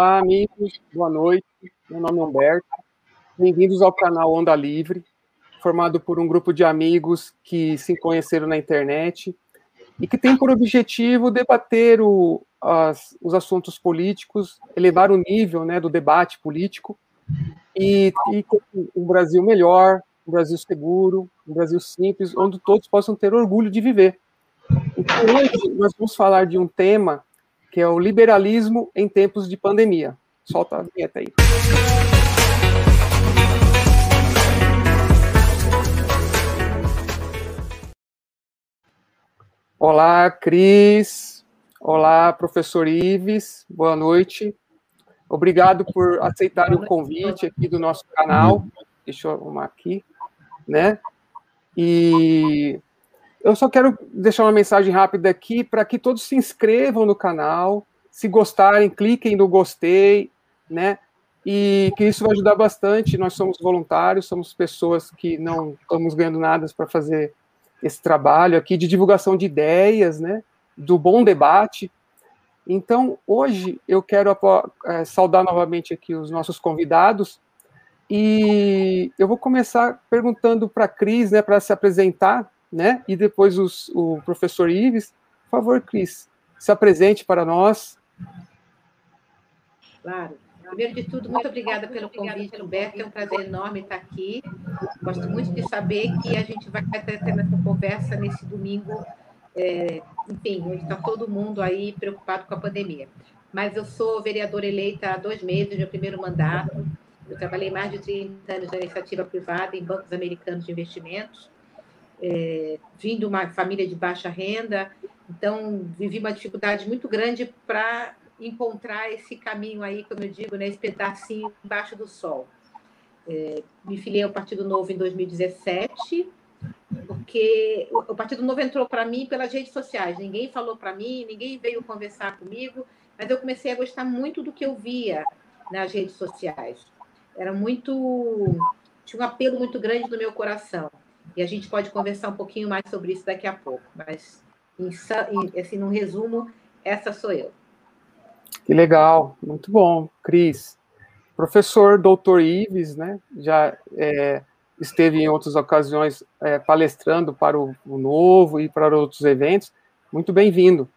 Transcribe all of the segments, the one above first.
Olá, amigos, boa noite. Meu nome é Humberto. Bem-vindos ao canal Onda Livre, formado por um grupo de amigos que se conheceram na internet e que tem por objetivo debater o, as, os assuntos políticos, elevar o nível né, do debate político e, e um Brasil melhor, um Brasil seguro, um Brasil simples, onde todos possam ter orgulho de viver. Então, hoje nós vamos falar de um tema que é o liberalismo em tempos de pandemia. Solta a vinheta aí. Olá, Cris. Olá, professor Ives. Boa noite. Obrigado por aceitar o convite aqui do nosso canal. Deixa eu arrumar aqui, né? E eu só quero deixar uma mensagem rápida aqui para que todos se inscrevam no canal. Se gostarem, cliquem no gostei, né? E que isso vai ajudar bastante. Nós somos voluntários, somos pessoas que não estamos ganhando nada para fazer esse trabalho aqui de divulgação de ideias, né? Do bom debate. Então, hoje eu quero é, saudar novamente aqui os nossos convidados e eu vou começar perguntando para a Cris, né, para se apresentar, né? E depois os, o professor Ives. Por favor, Cris, se apresente para nós. Claro. Primeiro de tudo, muito obrigada pelo convite, Humberto. É um prazer enorme estar aqui. Gosto muito de saber que a gente vai ter essa conversa nesse domingo, é, enfim, está todo mundo aí preocupado com a pandemia. Mas eu sou vereadora eleita há dois meses, meu primeiro mandato. Eu trabalhei mais de 30 anos na iniciativa privada em bancos americanos de investimentos é, vim de uma família de baixa renda, então vivi uma dificuldade muito grande para encontrar esse caminho aí, como eu digo, né, esse pedacinho embaixo do sol. É, me filiei ao Partido Novo em 2017, porque o Partido Novo entrou para mim pelas redes sociais. Ninguém falou para mim, ninguém veio conversar comigo, mas eu comecei a gostar muito do que eu via nas redes sociais. Era muito. tinha um apelo muito grande no meu coração. E a gente pode conversar um pouquinho mais sobre isso daqui a pouco. Mas, em, assim, num resumo, essa sou eu. Que legal, muito bom, Cris. Professor doutor Ives, né, já é, esteve em outras ocasiões é, palestrando para o, o Novo e para outros eventos. Muito bem-vindo.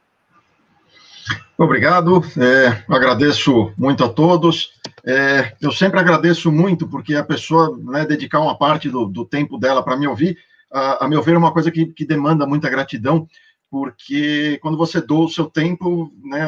Obrigado, é, agradeço muito a todos. É, eu sempre agradeço muito, porque a pessoa né, dedicar uma parte do, do tempo dela para me ouvir, a, a, meu ver, é uma coisa que, que demanda muita gratidão, porque quando você doa o seu tempo, né,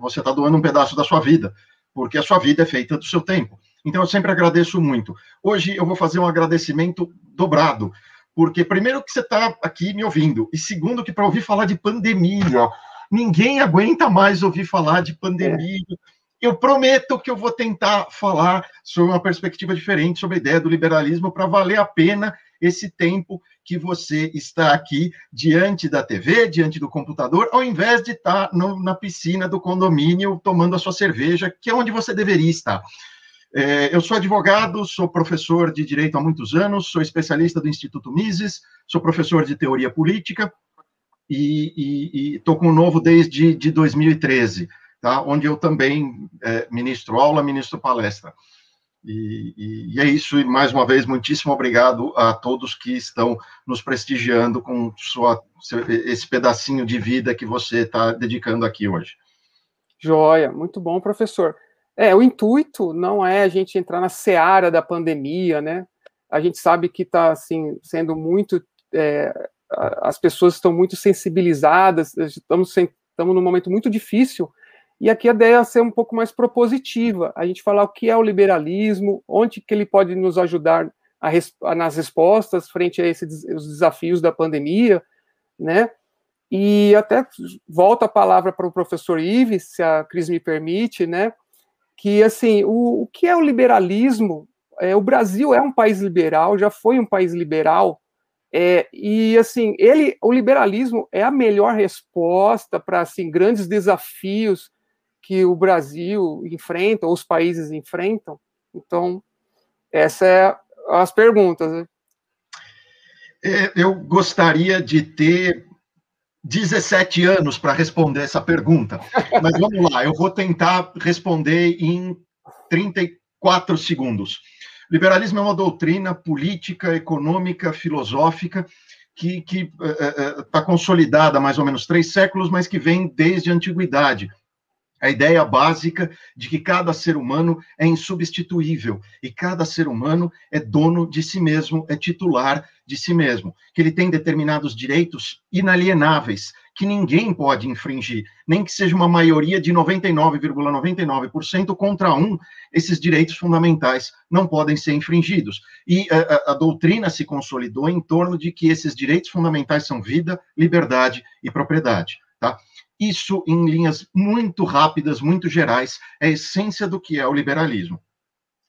você está doando um pedaço da sua vida, porque a sua vida é feita do seu tempo. Então, eu sempre agradeço muito. Hoje eu vou fazer um agradecimento dobrado, porque primeiro que você está aqui me ouvindo, e segundo que para ouvir falar de pandemia, ninguém aguenta mais ouvir falar de pandemia. É eu prometo que eu vou tentar falar sobre uma perspectiva diferente sobre a ideia do liberalismo para valer a pena esse tempo que você está aqui diante da TV, diante do computador, ao invés de estar no, na piscina do condomínio tomando a sua cerveja, que é onde você deveria estar. É, eu sou advogado, sou professor de direito há muitos anos, sou especialista do Instituto Mises, sou professor de teoria política e estou com o novo desde de 2013 tá? onde eu também é, ministro aula, ministro palestra. E, e, e, é isso, e mais uma vez, muitíssimo obrigado a todos que estão nos prestigiando com sua, esse pedacinho de vida que você está dedicando aqui hoje. Joia, muito bom, professor. É, o intuito não é a gente entrar na seara da pandemia, né? A gente sabe que está, assim, sendo muito... É, as pessoas estão muito sensibilizadas, estamos, estamos num momento muito difícil, e aqui a ideia é ser um pouco mais propositiva, a gente falar o que é o liberalismo, onde que ele pode nos ajudar a, nas respostas frente a esses os desafios da pandemia, né? E até volta a palavra para o professor Ives, se a Cris me permite, né? Que assim, o, o que é o liberalismo? É, o Brasil é um país liberal, já foi um país liberal, é, e assim, ele, o liberalismo é a melhor resposta para assim grandes desafios que o Brasil enfrenta, ou os países enfrentam? Então, essa é as perguntas. Né? É, eu gostaria de ter 17 anos para responder essa pergunta, mas vamos lá, eu vou tentar responder em 34 segundos. Liberalismo é uma doutrina política, econômica, filosófica que está é, é, consolidada há mais ou menos três séculos, mas que vem desde a antiguidade a ideia básica de que cada ser humano é insubstituível e cada ser humano é dono de si mesmo, é titular de si mesmo, que ele tem determinados direitos inalienáveis que ninguém pode infringir, nem que seja uma maioria de 99,99% ,99 contra um, esses direitos fundamentais não podem ser infringidos. E a, a, doutrina se consolidou em torno de que esses direitos fundamentais são vida, liberdade e propriedade. Tá? Isso, em linhas muito rápidas, muito gerais, é a essência do que é o liberalismo.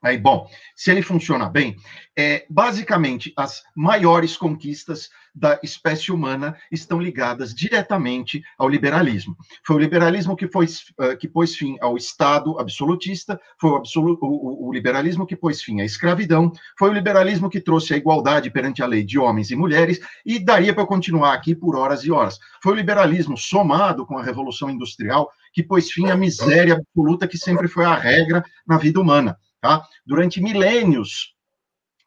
Aí, bom, se ele funciona bem, é, basicamente as maiores conquistas da espécie humana estão ligadas diretamente ao liberalismo. Foi o liberalismo que, foi, uh, que pôs fim ao Estado absolutista, foi o, absolu o, o, liberalismo que pôs fim à escravidão, foi o liberalismo que trouxe a igualdade perante a lei de homens e mulheres, e daria para continuar aqui por horas e horas. Foi o liberalismo somado com a Revolução Industrial que pôs fim à miséria absoluta que sempre foi a regra na vida humana. Tá? Durante milênios,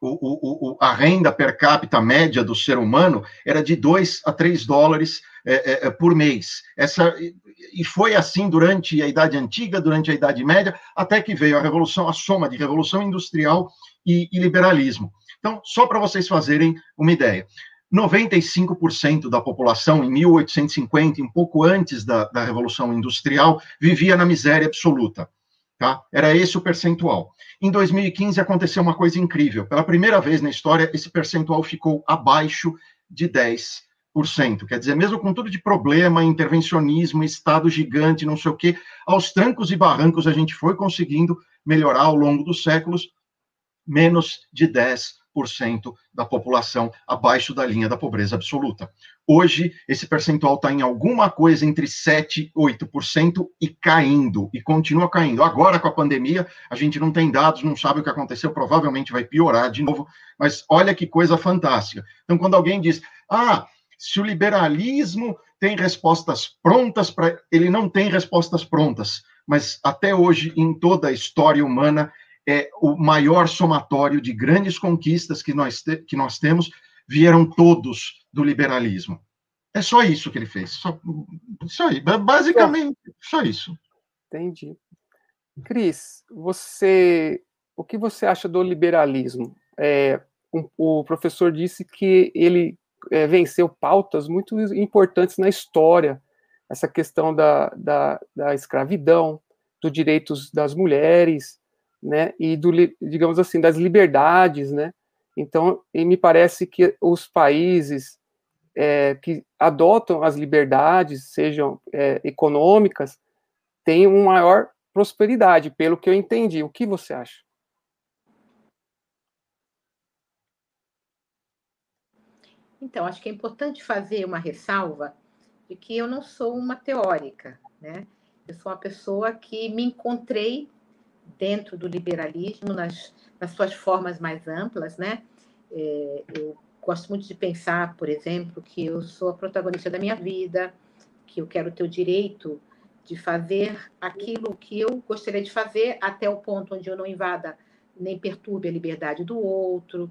o, o, a renda per capita média do ser humano era de 2 a 3 dólares é, é, é, por mês. Essa, e foi assim durante a Idade Antiga, durante a Idade Média, até que veio a Revolução, a soma de Revolução Industrial e, e liberalismo. Então, só para vocês fazerem uma ideia. 95% da população, em 1850, um pouco antes da, da Revolução Industrial, vivia na miséria absoluta. Tá? Era esse o percentual. Em 2015 aconteceu uma coisa incrível. Pela primeira vez na história, esse percentual ficou abaixo de 10%. Quer dizer, mesmo com tudo de problema, intervencionismo, Estado gigante, não sei o quê, aos trancos e barrancos a gente foi conseguindo melhorar ao longo dos séculos menos de 10% da população abaixo da linha da pobreza absoluta. Hoje, esse percentual está em alguma coisa entre 7% e 8% e caindo, e continua caindo. Agora, com a pandemia, a gente não tem dados, não sabe o que aconteceu, provavelmente vai piorar de novo, mas olha que coisa fantástica. Então, quando alguém diz, ah, se o liberalismo tem respostas prontas para. Ele não tem respostas prontas, mas até hoje, em toda a história humana, é o maior somatório de grandes conquistas que nós, te, que nós temos, vieram todos do liberalismo. É só isso que ele fez. Só, isso basicamente, só isso. Entendi. Cris, você, o que você acha do liberalismo? É, um, o professor disse que ele é, venceu pautas muito importantes na história, essa questão da, da, da escravidão, dos direitos das mulheres, né, e do, digamos assim, das liberdades, né, então, me parece que os países é, que adotam as liberdades, sejam é, econômicas, têm uma maior prosperidade, pelo que eu entendi. O que você acha? Então, acho que é importante fazer uma ressalva de que eu não sou uma teórica, né? Eu sou uma pessoa que me encontrei dentro do liberalismo, nas, nas suas formas mais amplas, né? É, eu gosto muito de pensar, por exemplo, que eu sou a protagonista da minha vida, que eu quero ter o direito de fazer aquilo que eu gostaria de fazer até o ponto onde eu não invada nem perturbe a liberdade do outro.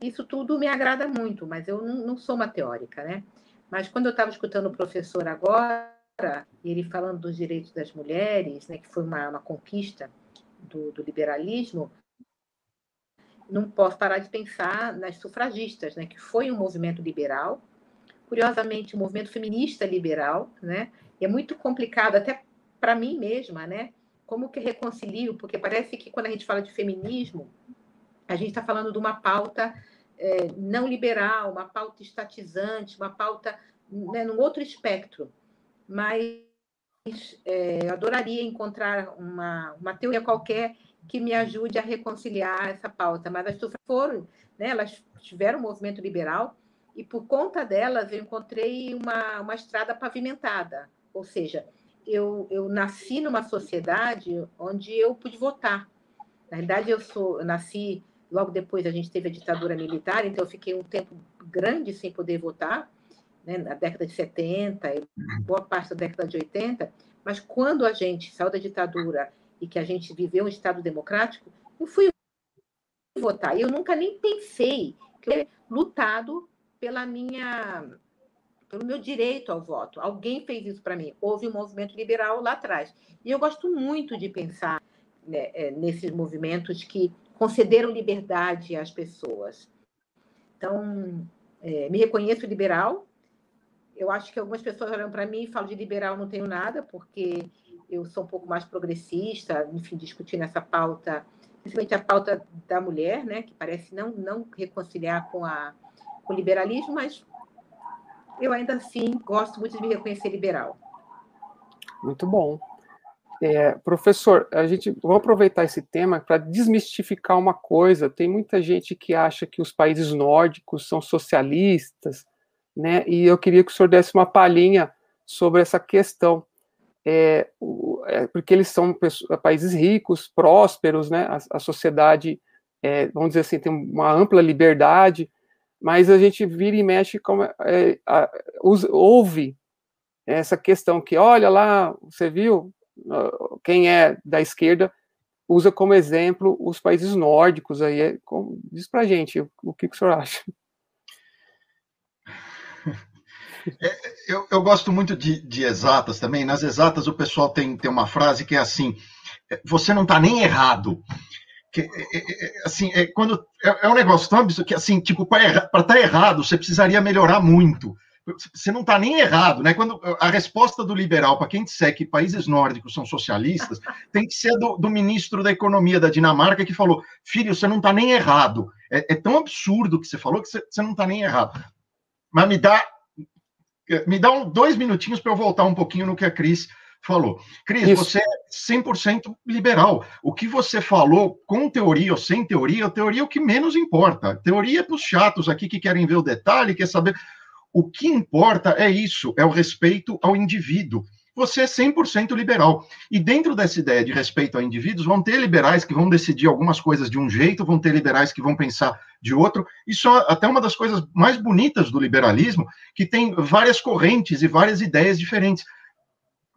Isso tudo me agrada muito, mas eu não, sou uma teórica, né? Mas quando eu estava escutando o professor agora, ele falando dos direitos das mulheres, né, que foi uma, uma conquista do, do liberalismo, não posso parar de pensar nas sufragistas, né, que foi um movimento liberal, curiosamente um movimento feminista liberal, né, e é muito complicado até para mim mesma, né, como que reconcilio, porque parece que quando a gente fala de feminismo, a gente está falando de uma pauta é, não liberal, uma pauta estatizante, uma pauta né, num outro espectro, mas é, adoraria encontrar uma, uma teoria qualquer que me ajude a reconciliar essa pauta. Mas as turmas foram, né, elas tiveram um movimento liberal e por conta delas eu encontrei uma, uma estrada pavimentada, ou seja, eu, eu nasci numa sociedade onde eu pude votar. Na verdade, eu sou, eu nasci logo depois a gente teve a ditadura militar, então eu fiquei um tempo grande sem poder votar né, na década de 70 e boa parte da década de 80, mas quando a gente saiu da ditadura e que a gente viveu um Estado democrático, eu fui votar. Eu nunca nem pensei que lutado pela minha pelo meu direito ao voto. Alguém fez isso para mim. Houve um movimento liberal lá atrás. E eu gosto muito de pensar né, é, nesses movimentos que concederam liberdade às pessoas. Então, é, me reconheço liberal. Eu acho que algumas pessoas olham para mim e falam de liberal não tenho nada, porque eu sou um pouco mais progressista, enfim, discutindo essa pauta, principalmente a pauta da mulher, né, que parece não, não reconciliar com, a, com o liberalismo, mas eu ainda assim gosto muito de me reconhecer liberal. Muito bom. É, professor, a gente vamos aproveitar esse tema para desmistificar uma coisa. Tem muita gente que acha que os países nórdicos são socialistas, né? E eu queria que o senhor desse uma palhinha sobre essa questão, é, o, é, porque eles são pessoas, países ricos, prósperos, né? A, a sociedade, é, vamos dizer assim, tem uma ampla liberdade, mas a gente vira e mexe como é, a, ouve essa questão que, olha lá, você viu, quem é da esquerda usa como exemplo os países nórdicos aí. É, diz pra gente o que, que o senhor acha. É, eu, eu, gosto muito de, de, exatas também. Nas exatas, o pessoal tem, tem uma frase que é assim: você não está nem errado. Que, é, é, é, assim, é, quando, é, é, um negócio tão absurdo que, assim, tipo, para estar tá errado, você precisaria melhorar muito. Você não está nem errado, né? Quando a resposta do liberal para quem disser que países nórdicos são socialistas tem que ser do, do, ministro da Economia da Dinamarca que falou: filho, você não está nem errado. É, é, tão absurdo que você falou que você, você não está nem errado. Mas me dá me dá um, dois minutinhos para eu voltar um pouquinho no que a Cris falou. Cris, Isso. você é 100% liberal. O que você falou, com teoria ou sem teoria, a teoria é o que menos importa. teoria é para os chatos aqui que querem ver o detalhe, quer saber. O que importa é isso, é o respeito ao indivíduo. Você é 100% liberal. E dentro dessa ideia de respeito a indivíduos, vão ter liberais que vão decidir algumas coisas de um jeito, vão ter liberais que vão pensar de outro. Isso é até uma das coisas mais bonitas do liberalismo, que tem várias correntes e várias ideias diferentes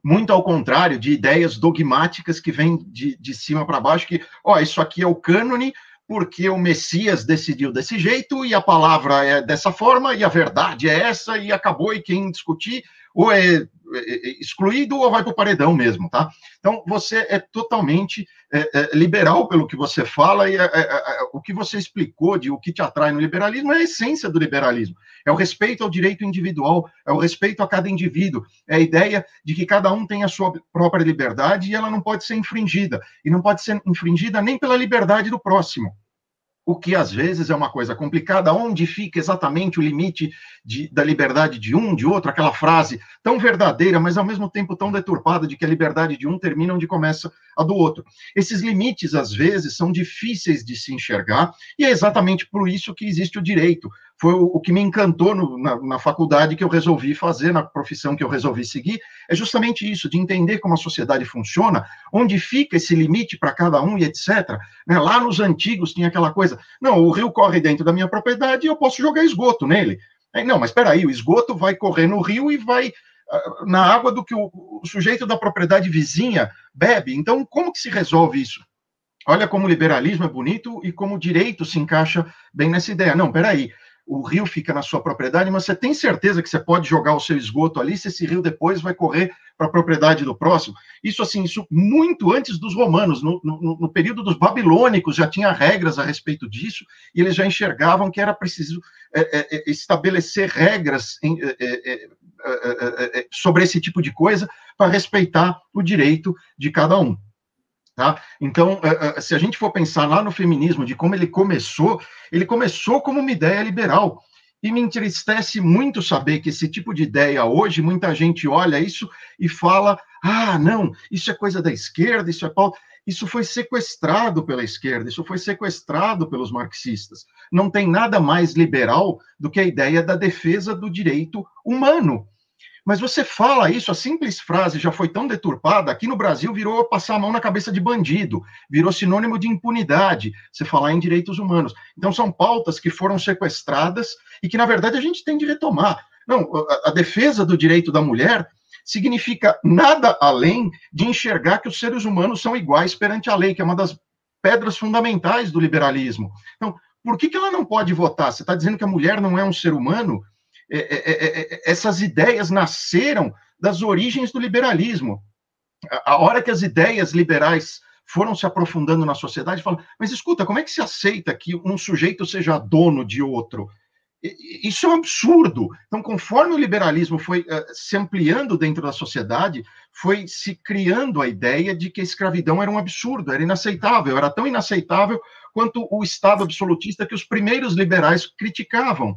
muito ao contrário de ideias dogmáticas que vêm de, de cima para baixo, que, ó, isso aqui é o cânone, porque o Messias decidiu desse jeito, e a palavra é dessa forma, e a verdade é essa, e acabou, e quem discutir, ou é é, é, é, excluído ou vai para o paredão mesmo, tá? Então, você é totalmente é, é, liberal pelo que você fala e é, o que você explicou de o que te atrai no liberalismo é a essência do liberalismo. É o respeito ao direito individual, é o respeito a cada indivíduo, é a ideia de que cada um tem a sua própria liberdade e ela não pode ser infringida. E não pode ser infringida nem pela liberdade do próximo o que às vezes é uma coisa complicada, onde fica exatamente o limite de, da liberdade de um, de outro, aquela frase tão verdadeira, mas ao mesmo tempo tão deturpada de que a liberdade de um termina onde começa a do outro. Esses limites, às vezes, são difíceis de se enxergar, e é exatamente por isso que existe o direito, foi o, que me encantou no, na, na, faculdade que eu resolvi fazer, na profissão que eu resolvi seguir, é justamente isso, de entender como a sociedade funciona, onde fica esse limite para cada um e etc. Né? Lá nos antigos tinha aquela coisa, não, o rio corre dentro da minha propriedade e eu posso jogar esgoto nele. Aí, não, mas espera aí, o esgoto vai correr no rio e vai uh, na água do que o, sujeito da propriedade vizinha bebe. Então, como que se resolve isso? Olha como o liberalismo é bonito e como o direito se encaixa bem nessa ideia. Não, peraí, o rio fica na sua propriedade, mas você tem certeza que você pode jogar o seu esgoto ali, se esse rio depois vai correr para a propriedade do próximo? Isso, assim, isso muito antes dos romanos, no, no, no, período dos babilônicos, já tinha regras a respeito disso, e eles já enxergavam que era preciso é, é, é estabelecer regras em, é, é, é, sobre esse tipo de coisa para respeitar o direito de cada um. Tá? Então, eh, eh, se a gente for pensar lá no feminismo, de como ele começou, ele começou como uma ideia liberal. E me entristece muito saber que esse tipo de ideia hoje, muita gente olha isso e fala: ah, não, isso é coisa da esquerda, isso é pau. Isso foi sequestrado pela esquerda, isso foi sequestrado pelos marxistas. Não tem nada mais liberal do que a ideia da defesa do direito humano. Mas você fala isso, a simples frase já foi tão deturpada, aqui no Brasil virou passar a mão na cabeça de bandido, virou sinônimo de impunidade, você falar em direitos humanos. Então são pautas que foram sequestradas e que, na verdade, a gente tem de retomar. Não, a, a defesa do direito da mulher significa nada além de enxergar que os seres humanos são iguais perante a lei, que é uma das pedras fundamentais do liberalismo. Então, por que, que ela não pode votar? Você está dizendo que a mulher não é um ser humano? É, é, é, essas ideias nasceram das origens do liberalismo. A hora que as ideias liberais foram se aprofundando na sociedade, falam, mas escuta, como é que se aceita que um sujeito seja dono de outro? Isso é um absurdo. Então, conforme o liberalismo foi uh, se ampliando dentro da sociedade, foi se criando a ideia de que a escravidão era um absurdo, era inaceitável, era tão inaceitável quanto o Estado absolutista que os primeiros liberais criticavam.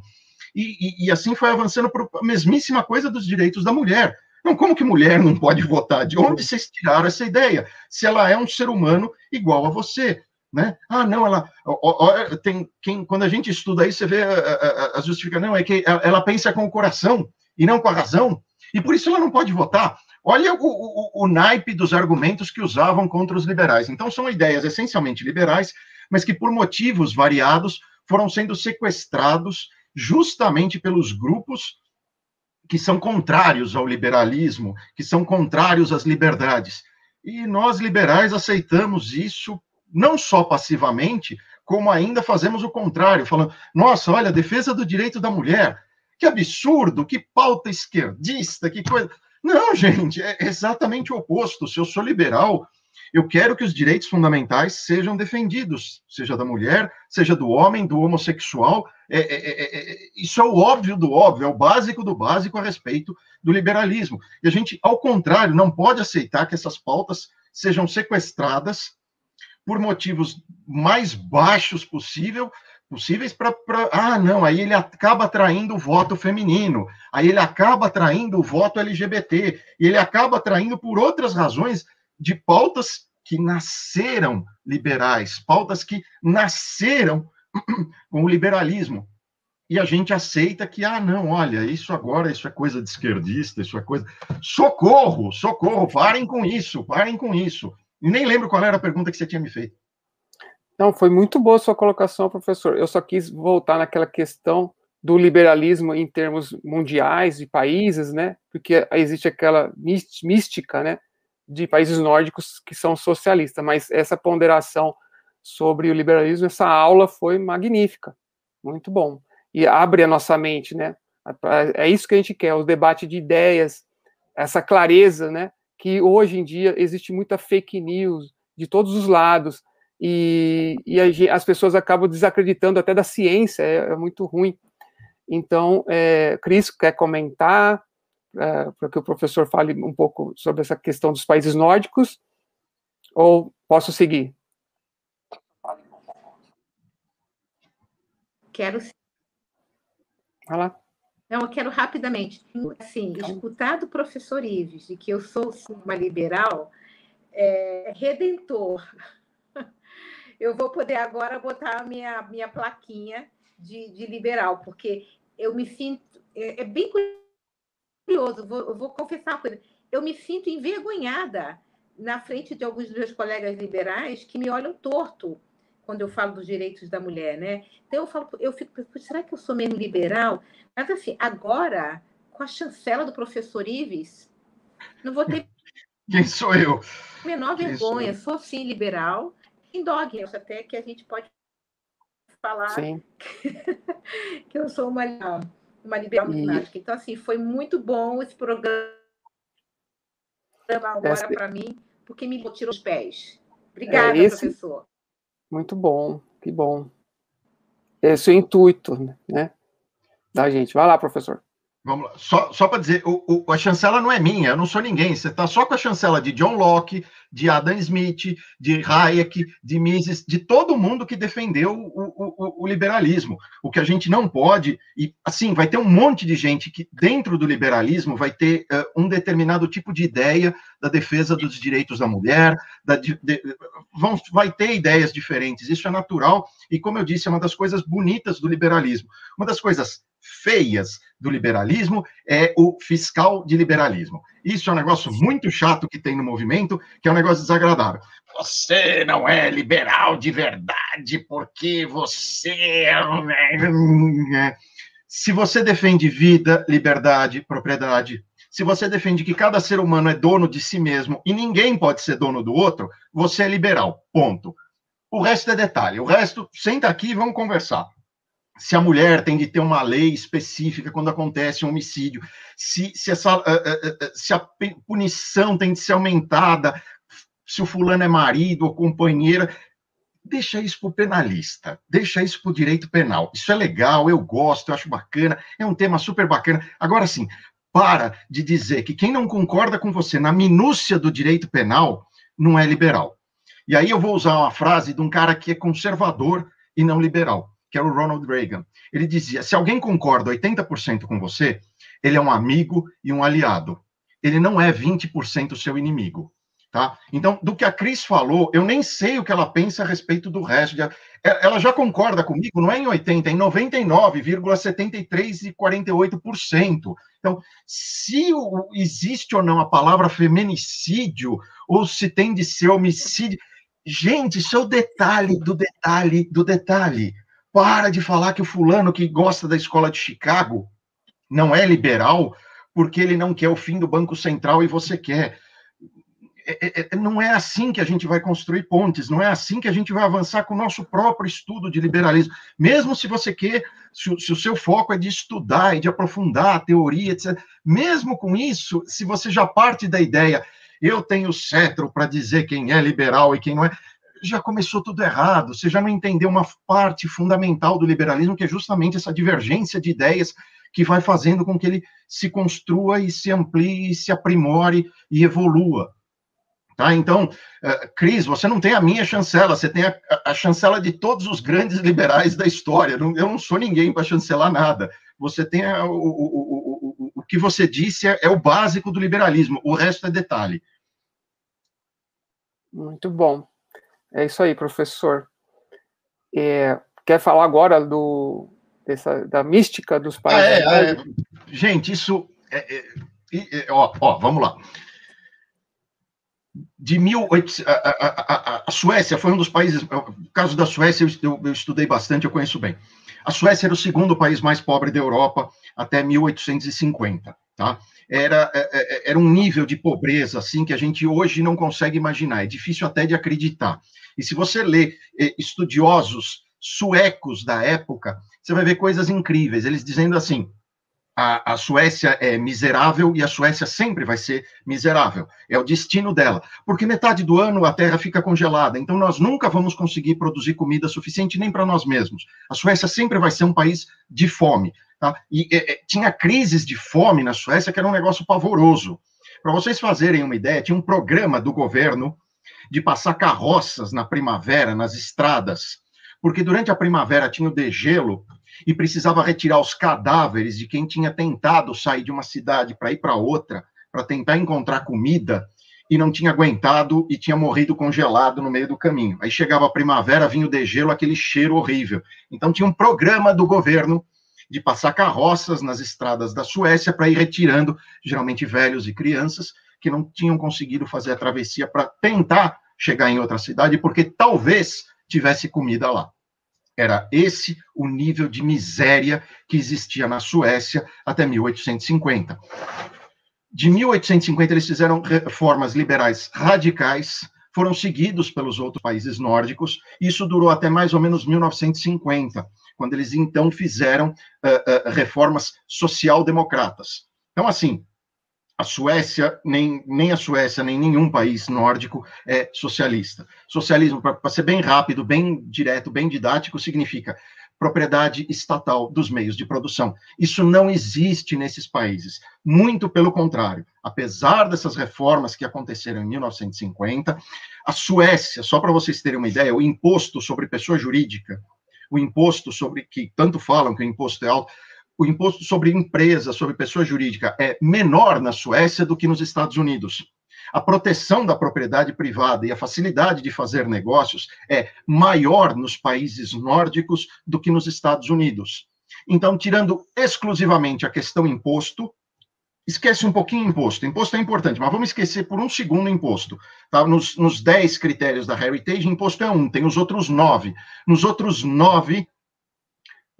E, e, e assim foi avançando para a mesmíssima coisa dos direitos da mulher. Não, como que mulher não pode votar? De onde vocês tiraram essa ideia? Se ela é um ser humano igual a você né? Ah, não, ela ó, ó, tem quem quando a gente estuda isso, você vê a, a, a justificação, não, é que ela pensa com o coração e não com a razão, e por isso ela não pode votar. Olha o, o, o naipe dos argumentos que usavam contra os liberais. Então, são ideias essencialmente liberais, mas que por motivos variados foram sendo sequestrados justamente pelos grupos que são contrários ao liberalismo, que são contrários às liberdades. E nós liberais aceitamos isso não só passivamente, como ainda fazemos o contrário, falando: nossa, olha, defesa do direito da mulher, que absurdo, que pauta esquerdista, que coisa. Não, gente, é exatamente o oposto. Se eu sou liberal, eu quero que os direitos fundamentais sejam defendidos, seja da mulher, seja do homem, do homossexual. É, é, é, é, isso é o óbvio do óbvio, é o básico do básico a respeito do liberalismo. E a gente, ao contrário, não pode aceitar que essas pautas sejam sequestradas por motivos mais baixos possível, possíveis para. Ah, não, aí ele acaba atraindo o voto feminino, aí ele acaba atraindo o voto LGBT, e ele acaba atraindo por outras razões de pautas que nasceram liberais, pautas que nasceram com o liberalismo. E a gente aceita que, ah, não, olha, isso agora, isso é coisa de esquerdista, isso é coisa. Socorro, socorro, parem com isso, parem com isso. E nem lembro qual era a pergunta que você tinha me feito. Não, foi muito boa a sua colocação, professor. Eu só quis voltar naquela questão do liberalismo em termos mundiais de países, né? Porque existe aquela mística, né, de países nórdicos que são socialistas, mas essa ponderação sobre o liberalismo, essa aula foi magnífica, muito bom. E abre a nossa mente, né? É isso que a gente quer, o debate de ideias, essa clareza, né? que hoje em dia existe muita fake news de todos os lados e, e a, as pessoas acabam desacreditando até da ciência, é, é muito ruim. Então, é, Cris, quer comentar para que o professor fale um pouco sobre essa questão dos países nórdicos? Ou posso seguir? Quero. Vai lá. Não, eu quero rapidamente, assim, escutar do professor Ives, de que eu sou sim, uma liberal, é, redentor. Eu vou poder agora botar a minha, minha plaquinha de, de liberal, porque eu me sinto. É, é bem curioso, vou, eu vou confessar uma coisa. Eu me sinto envergonhada na frente de alguns dos meus colegas liberais que me olham torto quando eu falo dos direitos da mulher, né? Então eu falo, eu fico, será que eu sou mesmo liberal? Mas assim, agora, com a chancela do professor Ives, não vou ter. Quem sou eu? Menor Quem vergonha, sou, sou, sim liberal. Em dog, até que a gente pode falar que eu sou uma, uma liberal e... Então, assim, foi muito bom esse programa agora para mim, porque me tirou os pés. Obrigada, é esse... professor. Muito bom, que bom. Esse é o intuito, né? Da gente. Vai lá, professor. Vamos lá. Só, só para dizer, o, o, a chancela não é minha, eu não sou ninguém. Você está só com a chancela de John Locke, de Adam Smith, de Hayek, de Mises, de todo mundo que defendeu o, o, liberalismo. O que a gente não pode, e assim, vai ter um monte de gente que, dentro do liberalismo, vai ter uh, um determinado tipo de ideia da defesa dos direitos da mulher, da, de, de, vão, vai ter ideias diferentes. Isso é natural, e como eu disse, é uma das coisas bonitas do liberalismo. Uma das coisas feias do liberalismo é o fiscal de liberalismo. Isso é um negócio muito chato que tem no movimento, que é um negócio desagradável. Você não é liberal de verdade porque você. É Se você defende vida, liberdade, propriedade, se você defende que cada ser humano é dono de si mesmo e ninguém pode ser dono do outro, você é liberal. Ponto. O resto é detalhe. O resto, senta aqui e vamos conversar. Se a mulher tem de ter uma lei específica quando acontece um homicídio, se, se, essa, uh, uh, uh, se a punição tem de ser aumentada, se o fulano é marido ou companheira, deixa isso para o penalista, deixa isso para o direito penal. Isso é legal, eu gosto, eu acho bacana, é um tema super bacana. Agora sim, para de dizer que quem não concorda com você na minúcia do direito penal não é liberal. E aí eu vou usar uma frase de um cara que é conservador e não liberal, que é o Ronald Reagan. Ele dizia: se alguém concorda 80% com você, ele é um amigo e um aliado. Ele não é 20% seu inimigo. Tá? Então, do que a Cris falou, eu nem sei o que ela pensa a respeito do resto. É, ela já concorda comigo, não é em 80, é em 99,73 e 48%. Então, se existe ou não a palavra feminicídio, ou se tem de ser homicídio, gente, isso é o detalhe do detalhe do detalhe. Para de falar que o fulano que gosta da escola de Chicago não é liberal porque ele não quer o fim do Banco Central e você quer. É, é, é, não é assim que a gente vai construir pontes, não é assim que a gente vai avançar com o nosso próprio estudo de liberalismo. Mesmo se você quer, se, se o seu foco é de estudar e de aprofundar a teoria, etc. Mesmo com isso, se você já parte da ideia, eu tenho cetro para dizer quem é liberal e quem não é, já começou tudo errado. Você já não entendeu uma parte fundamental do liberalismo, que é justamente essa divergência de ideias que vai fazendo com que ele se construa e se amplie, e se aprimore e evolua. Tá? Então, uh, Cris, você não tem a minha chancela, você tem a, a, chancela de todos os grandes liberais da história. eu não sou ninguém para chancelar nada. Você tem a, o, o, o, o que você disse é, é o básico do liberalismo, o resto é detalhe. Muito bom. É isso aí, professor. É, quer falar agora do, dessa, da mística dos países? Ah, é, é, gente, isso. É, é, ó, ó, vamos lá de 1800, a, a, a, a, Suécia foi um dos países, o caso da Suécia eu, eu, estudei bastante, eu conheço bem. A Suécia era o segundo país mais pobre da Europa até 1850, tá? Era, é, é, era um nível de pobreza, assim, que a gente hoje não consegue imaginar, é difícil até de acreditar. E se você lê é, estudiosos suecos da época, você vai ver coisas incríveis, eles dizendo assim, a, a, Suécia é miserável e a Suécia sempre vai ser miserável. É o destino dela. Porque metade do ano a terra fica congelada, então nós nunca vamos conseguir produzir comida suficiente nem para nós mesmos. A Suécia sempre vai ser um país de fome. Tá? E é, tinha crises de fome na Suécia que era um negócio pavoroso. Para vocês fazerem uma ideia, tinha um programa do governo de passar carroças na primavera, nas estradas, porque durante a primavera tinha o degelo e precisava retirar os cadáveres de quem tinha tentado sair de uma cidade para ir para outra, para tentar encontrar comida, e não tinha aguentado e tinha morrido congelado no meio do caminho. Aí chegava a primavera, vinha o degelo, aquele cheiro horrível. Então tinha um programa do governo de passar carroças nas estradas da Suécia para ir retirando, geralmente velhos e crianças, que não tinham conseguido fazer a travessia para tentar chegar em outra cidade, porque talvez tivesse comida lá. Era esse o nível de miséria que existia na Suécia até 1850. De 1850, eles fizeram reformas liberais radicais, foram seguidos pelos outros países nórdicos, e isso durou até mais ou menos 1950, quando eles então fizeram uh, uh, reformas social-democratas. Então, assim, a Suécia, nem, nem a Suécia, nem nenhum país nórdico é socialista. Socialismo, para ser bem rápido, bem direto, bem didático, significa propriedade estatal dos meios de produção. Isso não existe nesses países. Muito pelo contrário. Apesar dessas reformas que aconteceram em 1950, a Suécia, só para vocês terem uma ideia, o imposto sobre pessoa jurídica, o imposto sobre que tanto falam que o imposto é alto, o imposto sobre empresa, sobre pessoa jurídica, é menor na Suécia do que nos Estados Unidos. A proteção da propriedade privada e a facilidade de fazer negócios é maior nos países nórdicos do que nos Estados Unidos. Então, tirando exclusivamente a questão imposto, esquece um pouquinho imposto. Imposto é importante, mas vamos esquecer por um segundo imposto. Tá? Nos, nos 10 critérios da Heritage, imposto é um, tem os outros nove. Nos outros nove,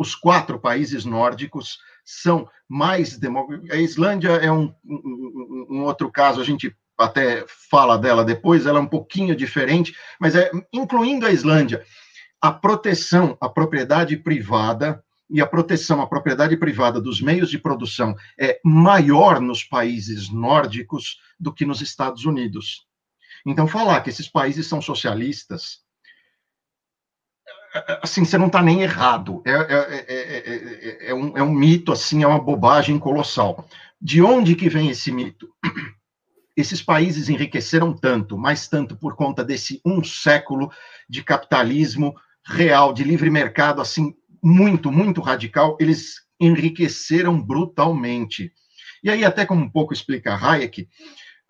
os quatro países nórdicos são mais democráticos. A Islândia é um, um, um, outro caso, a gente até fala dela depois, ela é um pouquinho diferente, mas é incluindo a Islândia, a proteção à propriedade privada e a proteção à propriedade privada dos meios de produção é maior nos países nórdicos do que nos Estados Unidos. Então, falar que esses países são socialistas, assim, você não está nem errado. É, é, é, é, um, é um mito, assim, é uma bobagem colossal. De onde que vem esse mito? Esses países enriqueceram tanto, mais tanto por conta desse um século de capitalismo real, de livre mercado, assim, muito, muito radical, eles enriqueceram brutalmente. E aí, até como um pouco explica Hayek,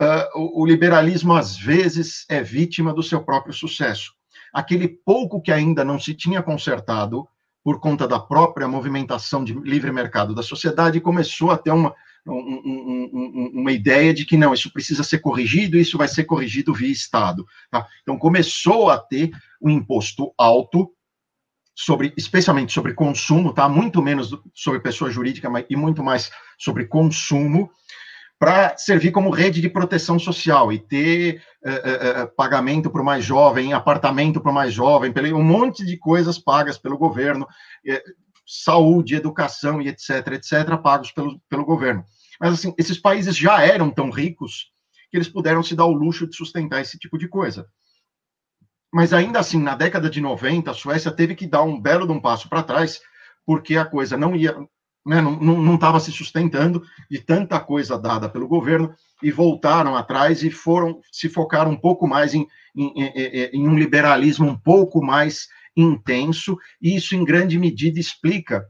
uh, o, o liberalismo às vezes é vítima do seu próprio sucesso. Aquele pouco que ainda não se tinha consertado, por conta da própria movimentação de livre mercado da sociedade, começou a ter uma, um, um, um, uma ideia de que não, isso precisa ser corrigido, isso vai ser corrigido via Estado. Tá? Então começou a ter um imposto alto sobre, especialmente sobre consumo, tá? Muito menos sobre pessoa jurídica mas, e muito mais sobre consumo, para servir como rede de proteção social e ter uh, uh, pagamento para o mais jovem, apartamento para o mais jovem, um monte de coisas pagas pelo governo, saúde, educação e etc, etc, pagos pelo, pelo governo. Mas, assim, esses países já eram tão ricos que eles puderam se dar o luxo de sustentar esse tipo de coisa. Mas ainda assim, na década de 90, a Suécia teve que dar um belo de um passo para trás, porque a coisa não ia, né, não estava se sustentando de tanta coisa dada pelo governo, e voltaram atrás e foram se focaram um pouco mais em, em, em, em um liberalismo um pouco mais intenso, e isso em grande medida explica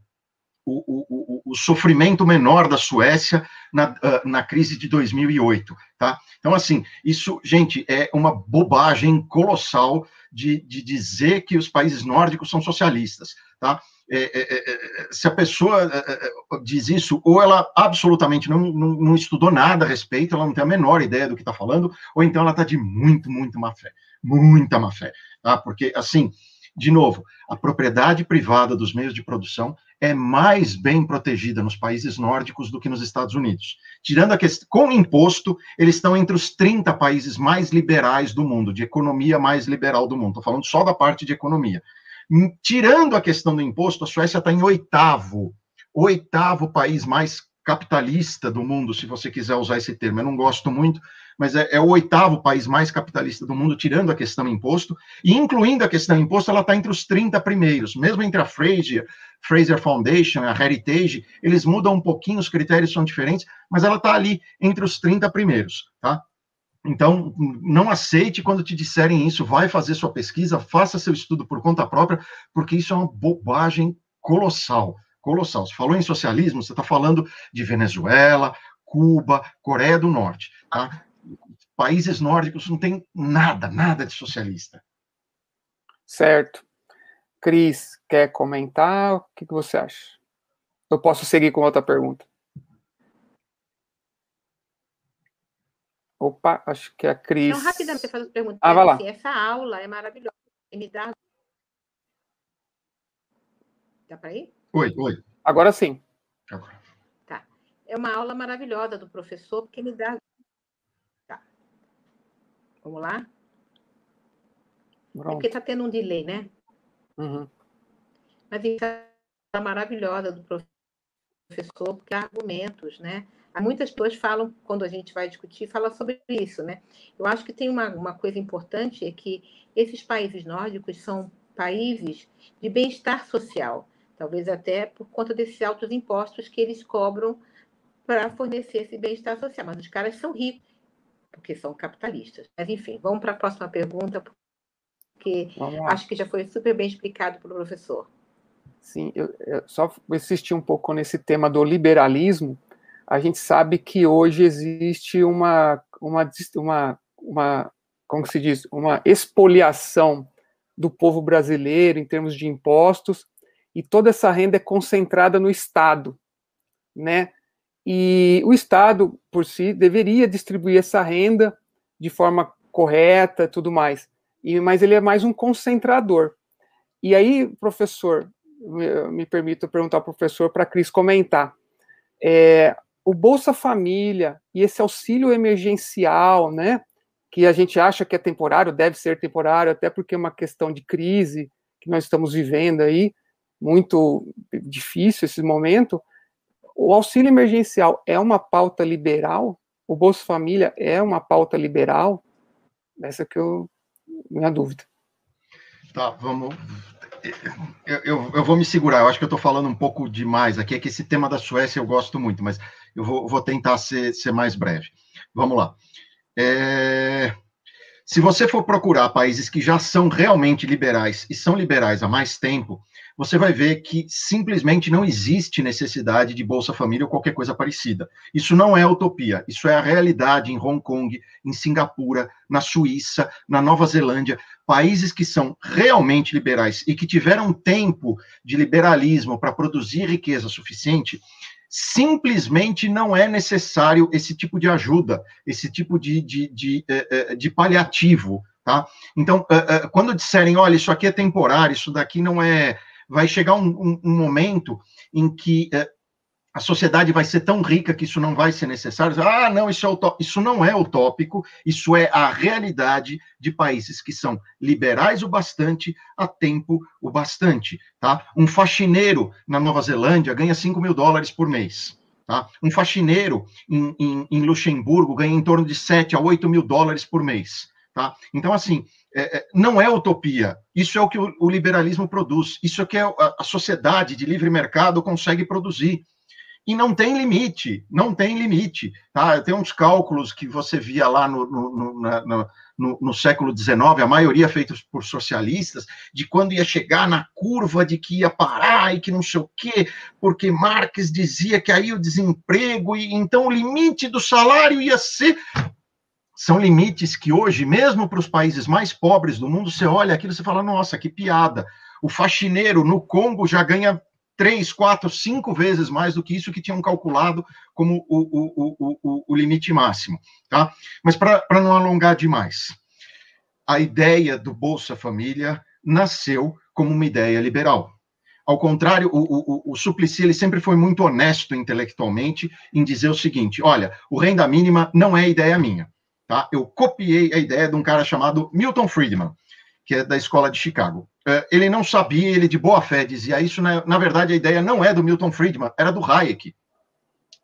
o, o, o, sofrimento menor da Suécia na, uh, na crise de 2008, tá? Então, assim, isso, gente, é uma bobagem colossal de, de dizer que os países nórdicos são socialistas, tá? É, é, é, é se a pessoa é, é, diz isso, ou ela absolutamente não, não, não, estudou nada a respeito, ela não tem a menor ideia do que está falando, ou então ela está de muito, muito má fé, muita má fé, tá? Porque, assim, de novo, a propriedade privada dos meios de produção é mais bem protegida nos países nórdicos do que nos Estados Unidos. Tirando a questão, com imposto, eles estão entre os 30 países mais liberais do mundo, de economia mais liberal do mundo. Estou falando só da parte de economia. Hum, tirando a questão do imposto, a Suécia está em oitavo, oitavo país mais capitalista do mundo, se você quiser usar esse termo. Eu não gosto muito, mas é, é, o oitavo país mais capitalista do mundo, tirando a questão imposto, e incluindo a questão imposto, ela está entre os 30 primeiros, mesmo entre a Fraser, Fraser Foundation, a Heritage, eles mudam um pouquinho, os critérios são diferentes, mas ela está ali entre os 30 primeiros, tá? Então, não aceite quando te disserem isso, vai fazer sua pesquisa, faça seu estudo por conta própria, porque isso é uma bobagem colossal, colossal. Você falou em socialismo, você está falando de Venezuela, Cuba, Coreia do Norte, tá? países nórdicos não tem nada, nada de socialista. Certo. Cris, quer comentar? O que, que você acha? Eu posso seguir com outra pergunta. Opa, acho que é a Cris. Não, rapidamente, você faz as perguntas. Ah, vai lá. Assim, essa aula é maravilhosa. Me dá. Dá para ir? Oi, oi. Agora sim. Tá. É uma aula maravilhosa do professor, porque me dá Vamos lá? Pronto. É porque está tendo um delay, né? Uhum. Mas isso é maravilhosa do professor, porque há argumentos, né? Há muitas pessoas falam, quando a gente vai discutir, fala sobre isso, né? Eu acho que tem uma, uma coisa importante, é que esses países nórdicos são países de bem-estar social, talvez até por conta desses altos impostos que eles cobram para fornecer esse bem-estar social. Mas os caras são ricos porque são capitalistas. Mas, enfim, vamos para a próxima pergunta, porque acho que já foi super bem explicado pelo professor. Sim, eu, eu só insistir um pouco nesse tema do liberalismo. A gente sabe que hoje existe uma, uma, uma, uma como se diz, uma expoliação do povo brasileiro em termos de impostos, e toda essa renda é concentrada no Estado, né? E o Estado, por si, deveria distribuir essa renda de forma correta tudo mais. E, mas ele é mais um concentrador. E aí, professor, me, permito perguntar ao professor para Cris comentar. É, o Bolsa Família e esse auxílio emergencial, né, que a gente acha que é temporário, deve ser temporário, até porque é uma questão de crise que nós estamos vivendo aí, muito difícil esse momento. O auxílio emergencial é uma pauta liberal? O Bolsa Família é uma pauta liberal? Essa que eu minha dúvida. Tá, vamos. Eu, eu, eu, vou me segurar, eu acho que eu estou falando um pouco demais aqui, é que esse tema da Suécia eu gosto muito, mas eu vou, vou tentar ser, ser mais breve. Vamos lá. É... Se você for procurar países que já são realmente liberais e são liberais há mais tempo, você vai ver que simplesmente não existe necessidade de Bolsa Família ou qualquer coisa parecida. Isso não é utopia, isso é a realidade em Hong Kong, em Singapura, na Suíça, na Nova Zelândia, países que são realmente liberais e que tiveram tempo de liberalismo para produzir riqueza suficiente, simplesmente não é necessário esse tipo de ajuda, esse tipo de, de, de, eh, eh, de paliativo. Tá? Então, eh, quando disserem, olha, isso aqui é temporário, isso daqui não é vai chegar um, um, um momento em que é, a sociedade vai ser tão rica que isso não vai ser necessário. Ah, não, isso, é isso não é utópico, isso é a realidade de países que são liberais o bastante, a tempo o bastante. Tá? Um faxineiro na Nova Zelândia ganha 5 mil dólares por mês. Tá? Um faxineiro em, em, em Luxemburgo ganha em torno de 7 a 8 mil dólares por mês. Tá? Então, assim, é, é, não é utopia. Isso é o que o, o liberalismo produz. Isso é o que a, a, sociedade de livre mercado consegue produzir. E não tem limite, não tem limite. Tá? Tem uns cálculos que você via lá no, no, no, no, no século XIX, a maioria feitos por socialistas, de quando ia chegar na curva de que ia parar e que não sei o quê, porque Marx dizia que aí o desemprego, e então o limite do salário ia ser são limites que hoje, mesmo para os países mais pobres do mundo, você olha aquilo e você fala, nossa, que piada. O faxineiro no Congo já ganha três, quatro, cinco vezes mais do que isso que tinham calculado como o, o, o, o limite máximo. Tá? Mas para não alongar demais, a ideia do Bolsa Família nasceu como uma ideia liberal. Ao contrário, o, o, o Suplicy ele sempre foi muito honesto intelectualmente em dizer o seguinte: olha, o renda mínima não é ideia minha. Tá? Eu copiei a ideia de um cara chamado Milton Friedman, que é da escola de Chicago. É, ele não sabia, ele de boa fé dizia isso. Na, na verdade, a ideia não é do Milton Friedman, era do Hayek.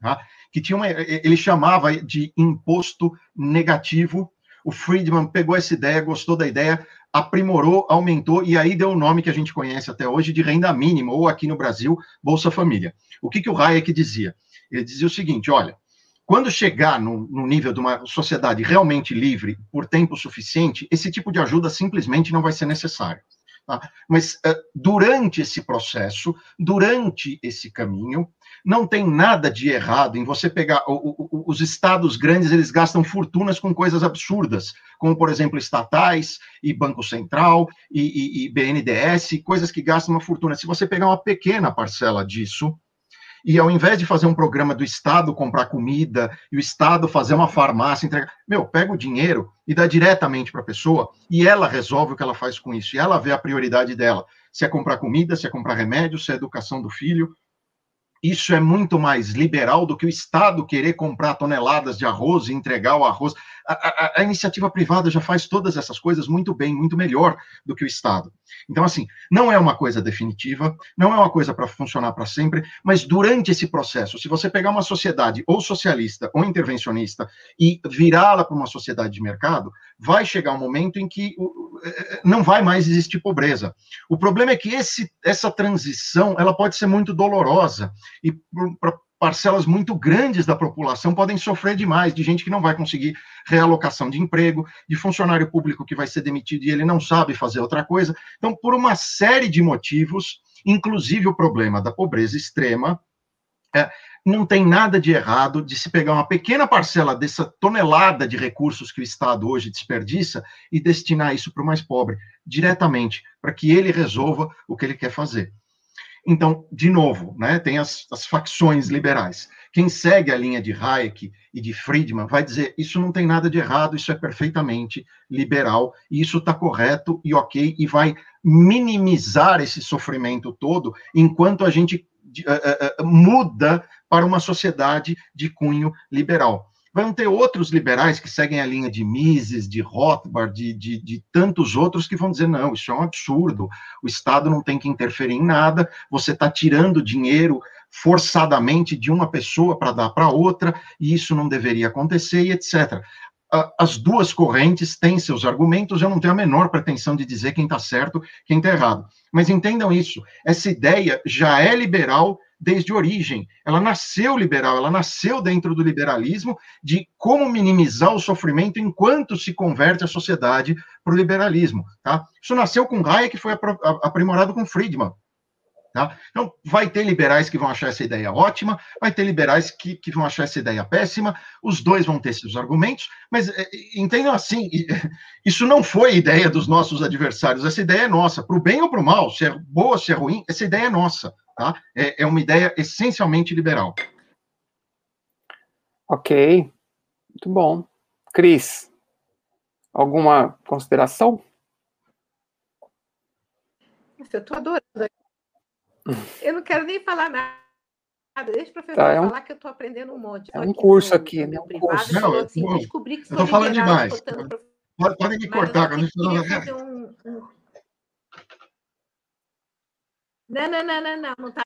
Tá? Que tinha uma, ele chamava de imposto negativo. O Friedman pegou essa ideia, gostou da ideia, aprimorou, aumentou, e aí deu o nome que a gente conhece até hoje de renda mínima, ou aqui no Brasil, Bolsa Família. O que, que o Hayek dizia? Ele dizia o seguinte: olha, quando chegar no, no, nível de uma sociedade realmente livre por tempo suficiente, esse tipo de ajuda simplesmente não vai ser necessário. Tá? Mas uh, durante esse processo, durante esse caminho, não tem nada de errado em você pegar o, o, os estados grandes, eles gastam fortunas com coisas absurdas, como por exemplo estatais e Banco Central e, e, e BNDES, coisas que gastam uma fortuna. Se você pegar uma pequena parcela disso, e ao invés de fazer um programa do Estado comprar comida e o Estado fazer uma farmácia, entregar. Meu, pega o dinheiro e dá diretamente para a pessoa e ela resolve o que ela faz com isso. E ela vê a prioridade dela. Se é comprar comida, se é comprar remédio, se é educação do filho, isso é muito mais liberal do que o Estado querer comprar toneladas de arroz e entregar o arroz. A, a, a, iniciativa privada já faz todas essas coisas muito bem, muito melhor do que o Estado. Então, assim, não é uma coisa definitiva, não é uma coisa para funcionar para sempre, mas durante esse processo, se você pegar uma sociedade ou socialista ou intervencionista e virá-la para uma sociedade de mercado, vai chegar um momento em que é, é, não vai mais existir pobreza. O problema é que esse, essa transição ela pode ser muito dolorosa e para parcelas muito grandes da população podem sofrer demais, de gente que não vai conseguir realocação de emprego, de funcionário público que vai ser demitido e ele não sabe fazer outra coisa. Então, por uma série de motivos, inclusive o problema da pobreza extrema, é, não tem nada de errado de se pegar uma pequena parcela dessa tonelada de recursos que o Estado hoje desperdiça e destinar isso para o mais pobre, diretamente, para que ele resolva o que ele quer fazer. Então, de novo, né, tem as, as facções liberais. Quem segue a linha de Hayek e de Friedman vai dizer isso não tem nada de errado, isso é perfeitamente liberal, e isso está correto e ok, e vai minimizar esse sofrimento todo enquanto a gente uh, uh, muda para uma sociedade de cunho liberal. Vão ter outros liberais que seguem a linha de Mises, de Rothbard, de, de, de, tantos outros que vão dizer: não, isso é um absurdo, o Estado não tem que interferir em nada, você está tirando dinheiro forçadamente de uma pessoa para dar para outra, e isso não deveria acontecer, e etc. As duas correntes têm seus argumentos, eu não tenho a menor pretensão de dizer quem está certo, quem está errado. Mas entendam isso: essa ideia já é liberal desde origem. Ela nasceu liberal, ela nasceu dentro do liberalismo de como minimizar o sofrimento enquanto se converte a sociedade para o liberalismo. Tá? Isso nasceu com Hayek, que foi aprimorado com Friedman. Tá? Então, vai ter liberais que vão achar essa ideia ótima, vai ter liberais que, que vão achar essa ideia péssima, os dois vão ter seus argumentos, mas é, entendam assim: isso não foi ideia dos nossos adversários, essa ideia é nossa, para o bem ou para o mal, se é boa, se é ruim, essa ideia é nossa. Tá? É, é uma ideia essencialmente liberal. Ok, muito bom. Cris, alguma consideração? eu estou adorando. Eu não quero nem falar nada. Deixa o professor tá, é um, falar que eu estou aprendendo um monte. É um curso no, aqui, né? Um privado, curso. Não, assim, eu, descobri que eu estou falando demais. Pode, pode me cortar. Quando eu fazer um, um, não, não, não, não, não, não tá.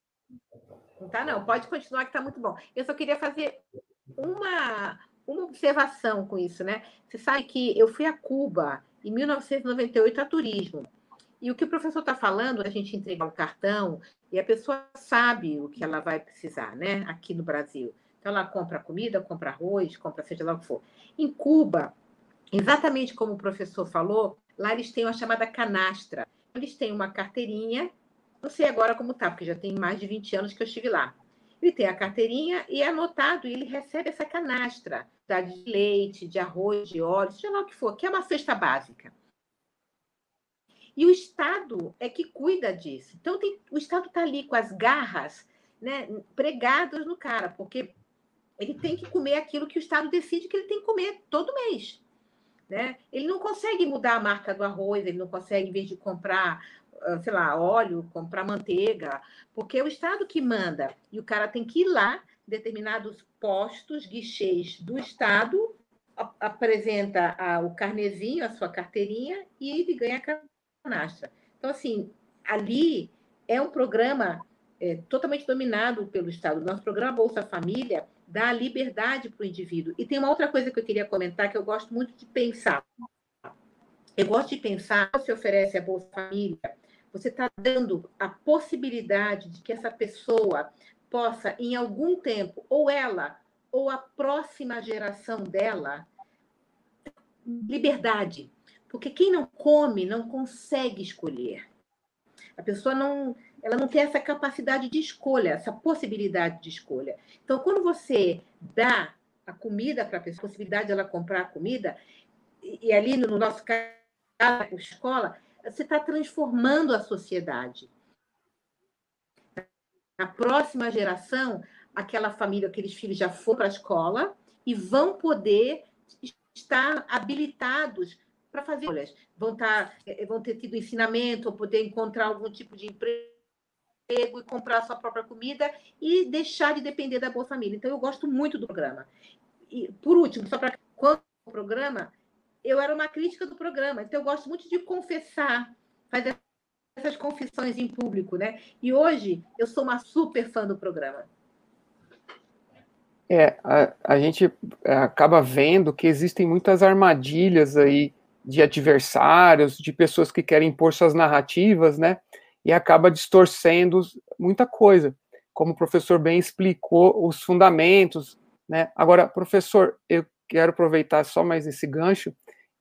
Não tá, não. Pode continuar que tá muito bom. Eu só queria fazer uma, uma observação com isso, né? Você sabe que eu fui a Cuba em 1998 a turismo. E o que o professor está falando, a gente entregar um cartão e a pessoa sabe o que ela vai precisar, né? Aqui no Brasil. Então, ela compra comida, compra arroz, compra seja lá o que for. Em Cuba, exatamente como o professor falou, lá eles têm a chamada canastra. Eles têm uma carteirinha não sei agora como tá, porque já tem mais de 20 anos que eu estive lá. Ele tem a carteirinha e é anotado, e ele recebe essa canastra de leite, de arroz, de óleo, seja lá o que for, que é uma cesta básica. E o Estado é que cuida disso. Então, tem, o Estado está ali com as garras né, pregadas no cara, porque ele tem que comer aquilo que o Estado decide que ele tem que comer todo mês. Né? Ele não consegue mudar a marca do arroz, ele não consegue, em vez de comprar ah, sei lá, óleo, comprar manteiga, porque é o Estado que manda. E o cara tem que ir lá, determinados postos, guichês do Estado, apresenta a, o carnezinho, a sua carteirinha, e ele ganha a Então, assim, ali é um programa é, totalmente dominado pelo Estado. Nosso programa Bolsa Família dá liberdade para o indivíduo. E tem uma outra coisa que eu queria comentar que eu gosto muito de pensar. Eu gosto de pensar, se oferece a Bolsa Família você está dando a possibilidade de que essa pessoa possa, em algum tempo, ou ela, ou a próxima geração dela, liberdade. Porque quem não come não consegue escolher. A pessoa não, ela não tem essa capacidade de escolha, essa possibilidade de escolha. Então, quando você dá a comida para a pessoa, a possibilidade de ela comprar a comida, e, e ali no nosso caso, a escola, você está transformando a sociedade. Na próxima geração, aquela família, aqueles filhos já foram para a escola e vão poder estar habilitados para fazer escolhas. Vão, estar, eh, vão ter tido ensinamento, ou poder encontrar algum tipo de emprego e comprar a sua própria comida e deixar de depender da Boa Família. Então, eu gosto muito do programa. E, por último, só para quando o programa, eu era uma crítica do programa, então eu gosto muito de confessar, fazer essas confissões em público, né? E hoje eu sou uma super fã do programa. É, a, a gente é, acaba vendo que existem muitas armadilhas aí de adversários, de pessoas que querem impor suas narrativas, né? E acaba distorcendo muita coisa. Como o professor bem explicou, os fundamentos, né? Agora, professor, eu quero aproveitar só mais esse gancho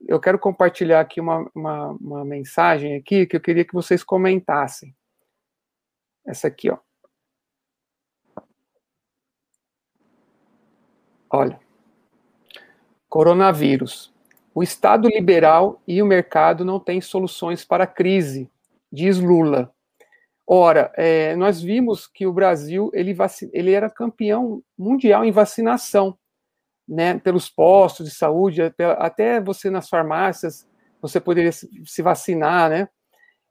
eu quero compartilhar aqui uma, uma, uma, mensagem aqui que eu queria que vocês comentassem. Essa aqui, ó. Olha. Coronavírus. O Estado liberal e o mercado não têm soluções para a crise, diz Lula. Ora, é, nós vimos que o Brasil ele, ele era campeão mundial em vacinação, né, pelos postos de saúde, até você nas farmácias, você poderia se vacinar, né?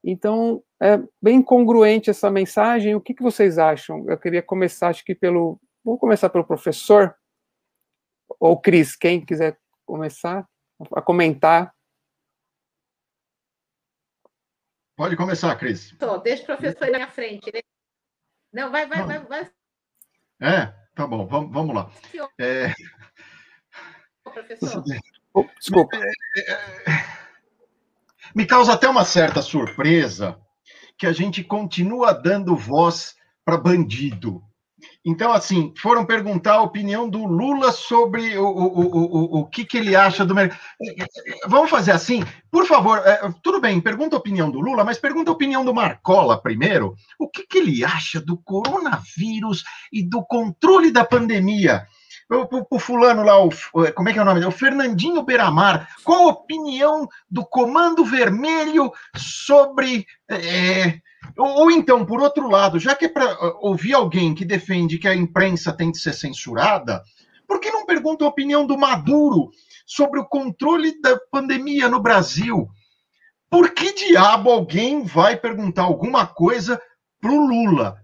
Então, é bem congruente essa mensagem. O que, que vocês acham? Eu queria começar, acho que pelo. Vou começar pelo professor, ou Cris, quem quiser começar a comentar. Pode começar, Cris. Deixa o professor na frente. Né? Não, vai, vai, vai, vai. É, tá bom, vamos, vamos lá. É... Professor. Desculpa. É, é, é, me causa até uma certa surpresa que a gente continua dando voz para bandido. Então, assim, foram perguntar a opinião do Lula sobre o, o, o, o, que, que ele acha do mercado. Vamos fazer assim? Por favor, é, tudo bem, pergunta a opinião do Lula, mas pergunta a opinião do Marcola primeiro. O que, que ele acha do coronavírus e do controle da pandemia? O, fulano lá, o, como é que é o nome? O Fernandinho Beiramar. Qual a opinião do Comando Vermelho sobre. É, ou, ou, então, por outro lado, já que é para ouvir alguém que defende que a imprensa tem que ser censurada, por que não pergunta a opinião do Maduro sobre o controle da pandemia no Brasil? Por que diabo alguém vai perguntar alguma coisa para o Lula?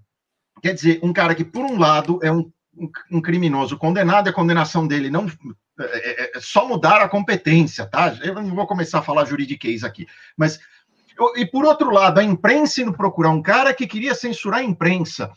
Quer dizer, um cara que, por um lado, é um um criminoso condenado, a condenação dele não é, é, é, só mudar a competência, tá? Eu não vou começar a falar juridiquês aqui, mas e por outro lado, a imprensa indo procurar um cara que queria censurar a imprensa.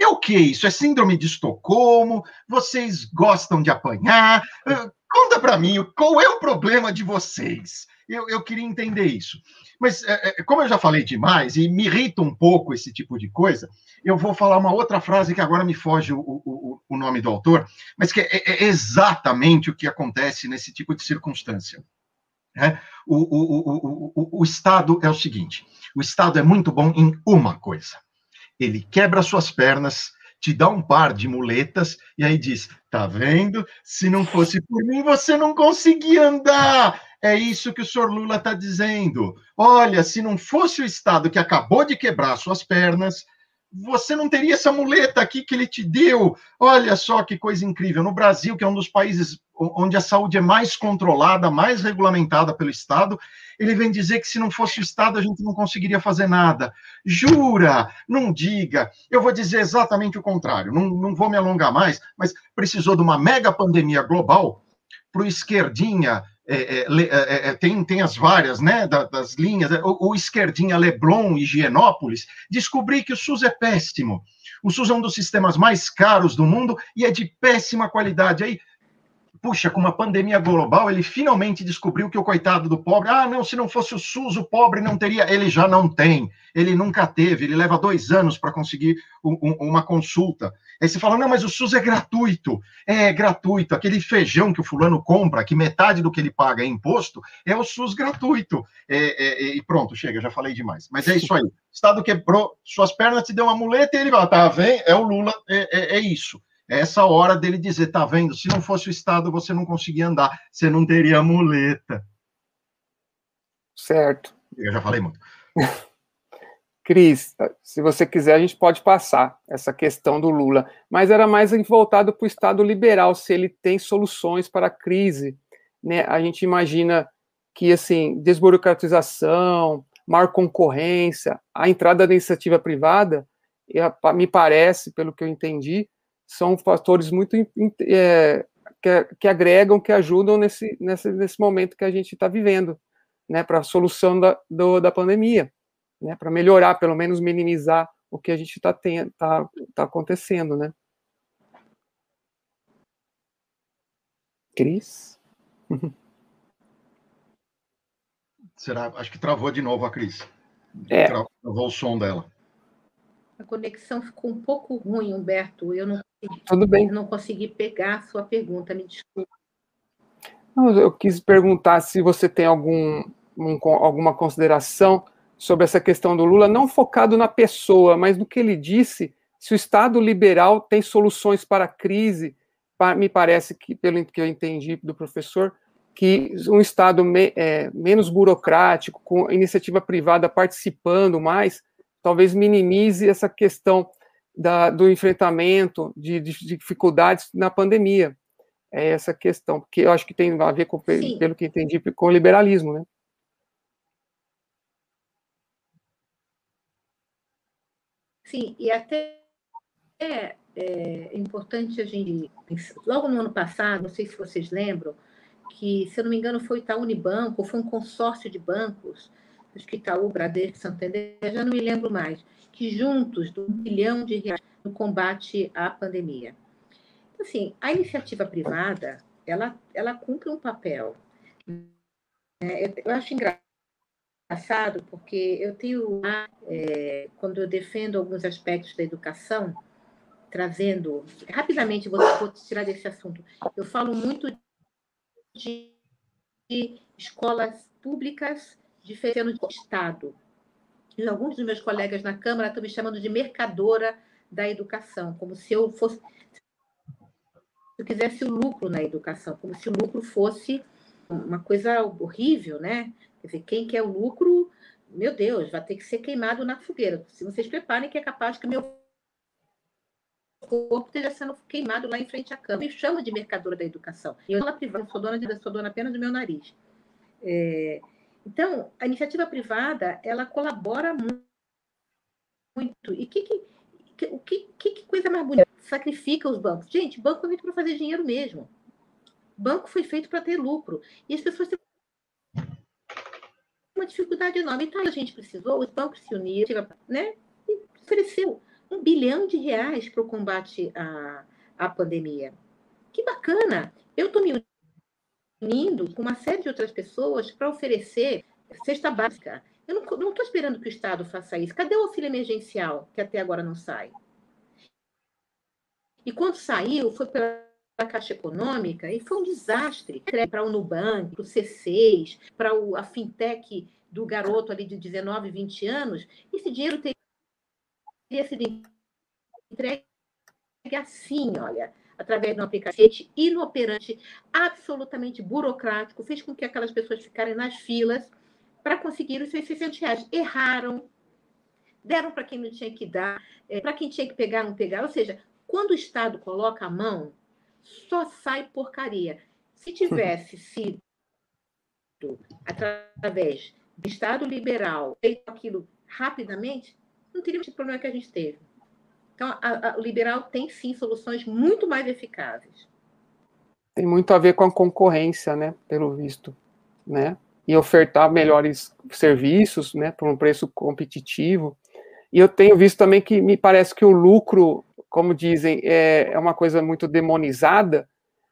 É o que isso? É síndrome de Estocolmo? Vocês gostam de apanhar? Uh, conta para mim, qual é o problema de vocês? Eu, eu queria entender isso. Mas, é, é, como eu já falei demais e me irrita um pouco esse tipo de coisa, eu vou falar uma outra frase que agora me foge o, o, o nome do autor, mas que é, é, exatamente o que acontece nesse tipo de circunstância. É, o, o, o, Estado é o seguinte: o Estado é muito bom em uma coisa. Ele quebra suas pernas, te dá um par de muletas e aí diz: tá vendo? Se não fosse por mim, você não conseguia andar. É isso que o senhor Lula está dizendo. Olha, se não fosse o Estado que acabou de quebrar suas pernas, você não teria essa muleta aqui que ele te deu. Olha só que coisa incrível. No Brasil, que é um dos países onde a saúde é mais controlada, mais regulamentada pelo Estado, ele vem dizer que se não fosse o Estado a gente não conseguiria fazer nada. Jura? Não diga. Eu vou dizer exatamente o contrário. Não, não vou me alongar mais, mas precisou de uma mega pandemia global para o esquerdinha é é, é, é, tem, tem as várias, né, das, linhas, o, o esquerdinha Leblon e Higienópolis, descobri que o SUS é péssimo. O SUS é um dos sistemas mais caros do mundo e é de péssima qualidade. Aí puxa, com uma pandemia global, ele finalmente descobriu que o coitado do pobre, ah, não, se não fosse o SUS, o pobre não teria. Ele já não tem, ele nunca teve, ele leva dois anos para conseguir um, um, uma consulta. Aí você fala, não, mas o SUS é gratuito. É, gratuito. Aquele feijão que o fulano compra, que metade do que ele paga é imposto, é o SUS gratuito. É, é, é, e pronto, chega, já falei demais. Mas é isso aí. O Estado quebrou suas pernas, te deu uma muleta e ele vai, tá vendo? É o Lula, é, é, é isso. É essa hora dele dizer, tá vendo? Se não fosse o Estado, você não conseguia andar, você não teria muleta. Certo. Eu já falei muito. Cris, se você quiser, a gente pode passar essa questão do Lula, mas era mais voltado para o Estado liberal, se ele tem soluções para a crise. Né? A gente imagina que, assim, desburocratização, maior concorrência, a entrada da iniciativa privada, me parece, pelo que eu entendi, são fatores muito é, que, que, agregam, que ajudam nesse, nesse, nesse momento que a gente está vivendo, né, para a solução da, do, da pandemia, né, para melhorar, pelo menos minimizar o que a gente está tá, tá acontecendo, né. Cris? Será? Acho que travou de novo a Cris. É. Travou o som dela. A conexão ficou um pouco ruim, Humberto. Eu não Tudo bem. não consegui pegar a sua pergunta, me desculpe. Não, eu quis perguntar se você tem algum, um, alguma consideração sobre essa questão do Lula, não focado na pessoa, mas no que ele disse, se o Estado liberal tem soluções para a crise, me parece que, pelo que eu entendi do professor, que um Estado me, é, menos burocrático, com iniciativa privada participando mais, talvez minimize essa questão da, do enfrentamento de, de, dificuldades na pandemia. É essa questão, porque eu acho que tem a ver com, Sim. pelo que entendi, com o liberalismo, né? Sim, e até é, é importante a gente. Logo no ano passado, não sei se vocês lembram, que, se eu não me engano, foi Itaú Unibanco, foi um consórcio de bancos, acho que Itaú, Bradesco, Santander, já não me lembro mais, que juntos, de um bilhão de reais no combate à pandemia. Então, assim, a iniciativa privada, ela, ela cumpre um papel. É, eu acho engraçado, porque eu tenho, é, quando eu defendo alguns aspectos da educação, trazendo, rapidamente vou, vou tirar desse assunto, eu falo muito de escolas públicas diferentes do Estado. E alguns dos meus colegas na Câmara estão me chamando de mercadora da educação, como se eu fosse. Se eu quisesse o lucro na educação, como se o lucro fosse uma coisa horrível, né? Quer dizer, quem quer o lucro, meu Deus, vai ter que ser queimado na fogueira. Se vocês preparem, que é capaz que meu corpo esteja sendo queimado lá em frente à cama. Me chama de mercadora da educação. Eu, privada, sou dona, de, sou dona apenas do meu nariz. É, então, a iniciativa privada, ela colabora muito. E que, que, o que, que, coisa mais bonita? Sacrifica os bancos. Gente, banco foi feito para fazer dinheiro mesmo. Banco foi feito para ter lucro. E as pessoas têm uma dificuldade enorme. Então, a gente precisou, os bancos se uniram, né? E ofereceu um bilhão de reais para o combate à, à pandemia. Que bacana! Eu estou me unindo com uma série de outras pessoas para oferecer cesta básica. Eu não estou esperando que o Estado faça isso. Cadê o auxílio emergencial, que até agora não sai? E quando saiu, foi pela Caixa Econômica e foi um desastre para o Nubank, para o C6, para a fintech do garoto ali de 19, 20 anos. Esse dinheiro teria sido entregue assim, olha, através de um aplicativo inoperante, absolutamente burocrático, fez com que aquelas pessoas ficarem nas filas para conseguir os seus 600 reais. Erraram, deram para quem não tinha que dar, é, para quem tinha que pegar, não pegar. Ou seja, quando o Estado coloca a mão, só sai porcaria. Se tivesse sido através do Estado liberal feito aquilo rapidamente, não teríamos o problema que a gente teve. Então, a, a, o liberal tem sim soluções muito mais eficazes. Tem muito a ver com a concorrência, né? Pelo visto, né? E ofertar melhores serviços, né? Por um preço competitivo. E eu tenho visto também que me parece que o lucro, como dizem, é, é uma coisa muito demonizada,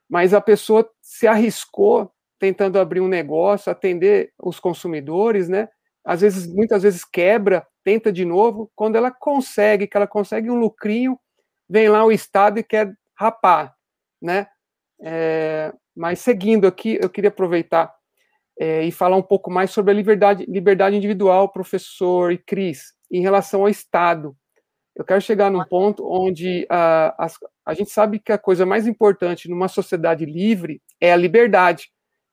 mas a pessoa se arriscou tentando abrir um negócio, atender os consumidores, né? Às vezes, muitas vezes quebra tenta de novo, quando ela consegue, que ela consegue um lucrinho, vem lá o Estado e quer rapar, né? É, mas seguindo aqui, eu queria aproveitar é, e falar um pouco mais sobre a liberdade, liberdade individual, professor e Cris, em relação ao Estado. Eu quero chegar num ponto onde a, a, a gente sabe que a coisa mais importante numa sociedade livre é a liberdade,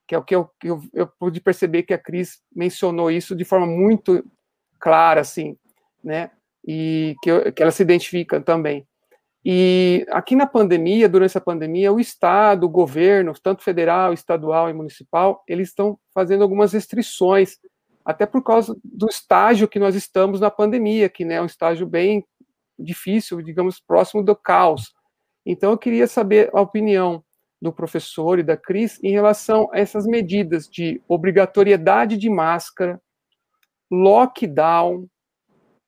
que é o que eu, eu, eu pude perceber que a Cris mencionou isso de forma muito clara, assim, né? E que, que ela se identifica também. E aqui na pandemia, durante a pandemia, o Estado, o governo, tanto federal, estadual e municipal, eles estão fazendo algumas restrições, até por causa do estágio que nós estamos na pandemia, que né, é um estágio bem difícil, digamos, próximo do caos. Então, eu queria saber a opinião do professor e da Cris em relação a essas medidas de obrigatoriedade de máscara, lockdown,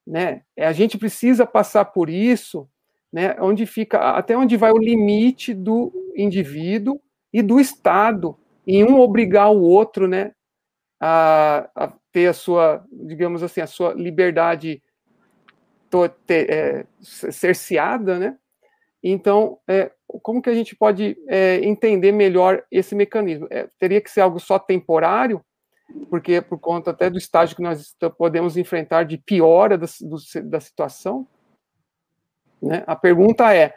né? A gente precisa passar por isso, né? Onde fica até onde vai o limite do indivíduo e do Estado em um obrigar o outro, né? A, a ter a sua, digamos assim, a sua liberdade to, ter, é, cerceada, né? Então, é, como que a gente pode é, entender melhor esse mecanismo? É, teria que ser algo só temporário, porque por conta até do estágio que nós podemos enfrentar de piora da, do, da situação. Né? A pergunta é: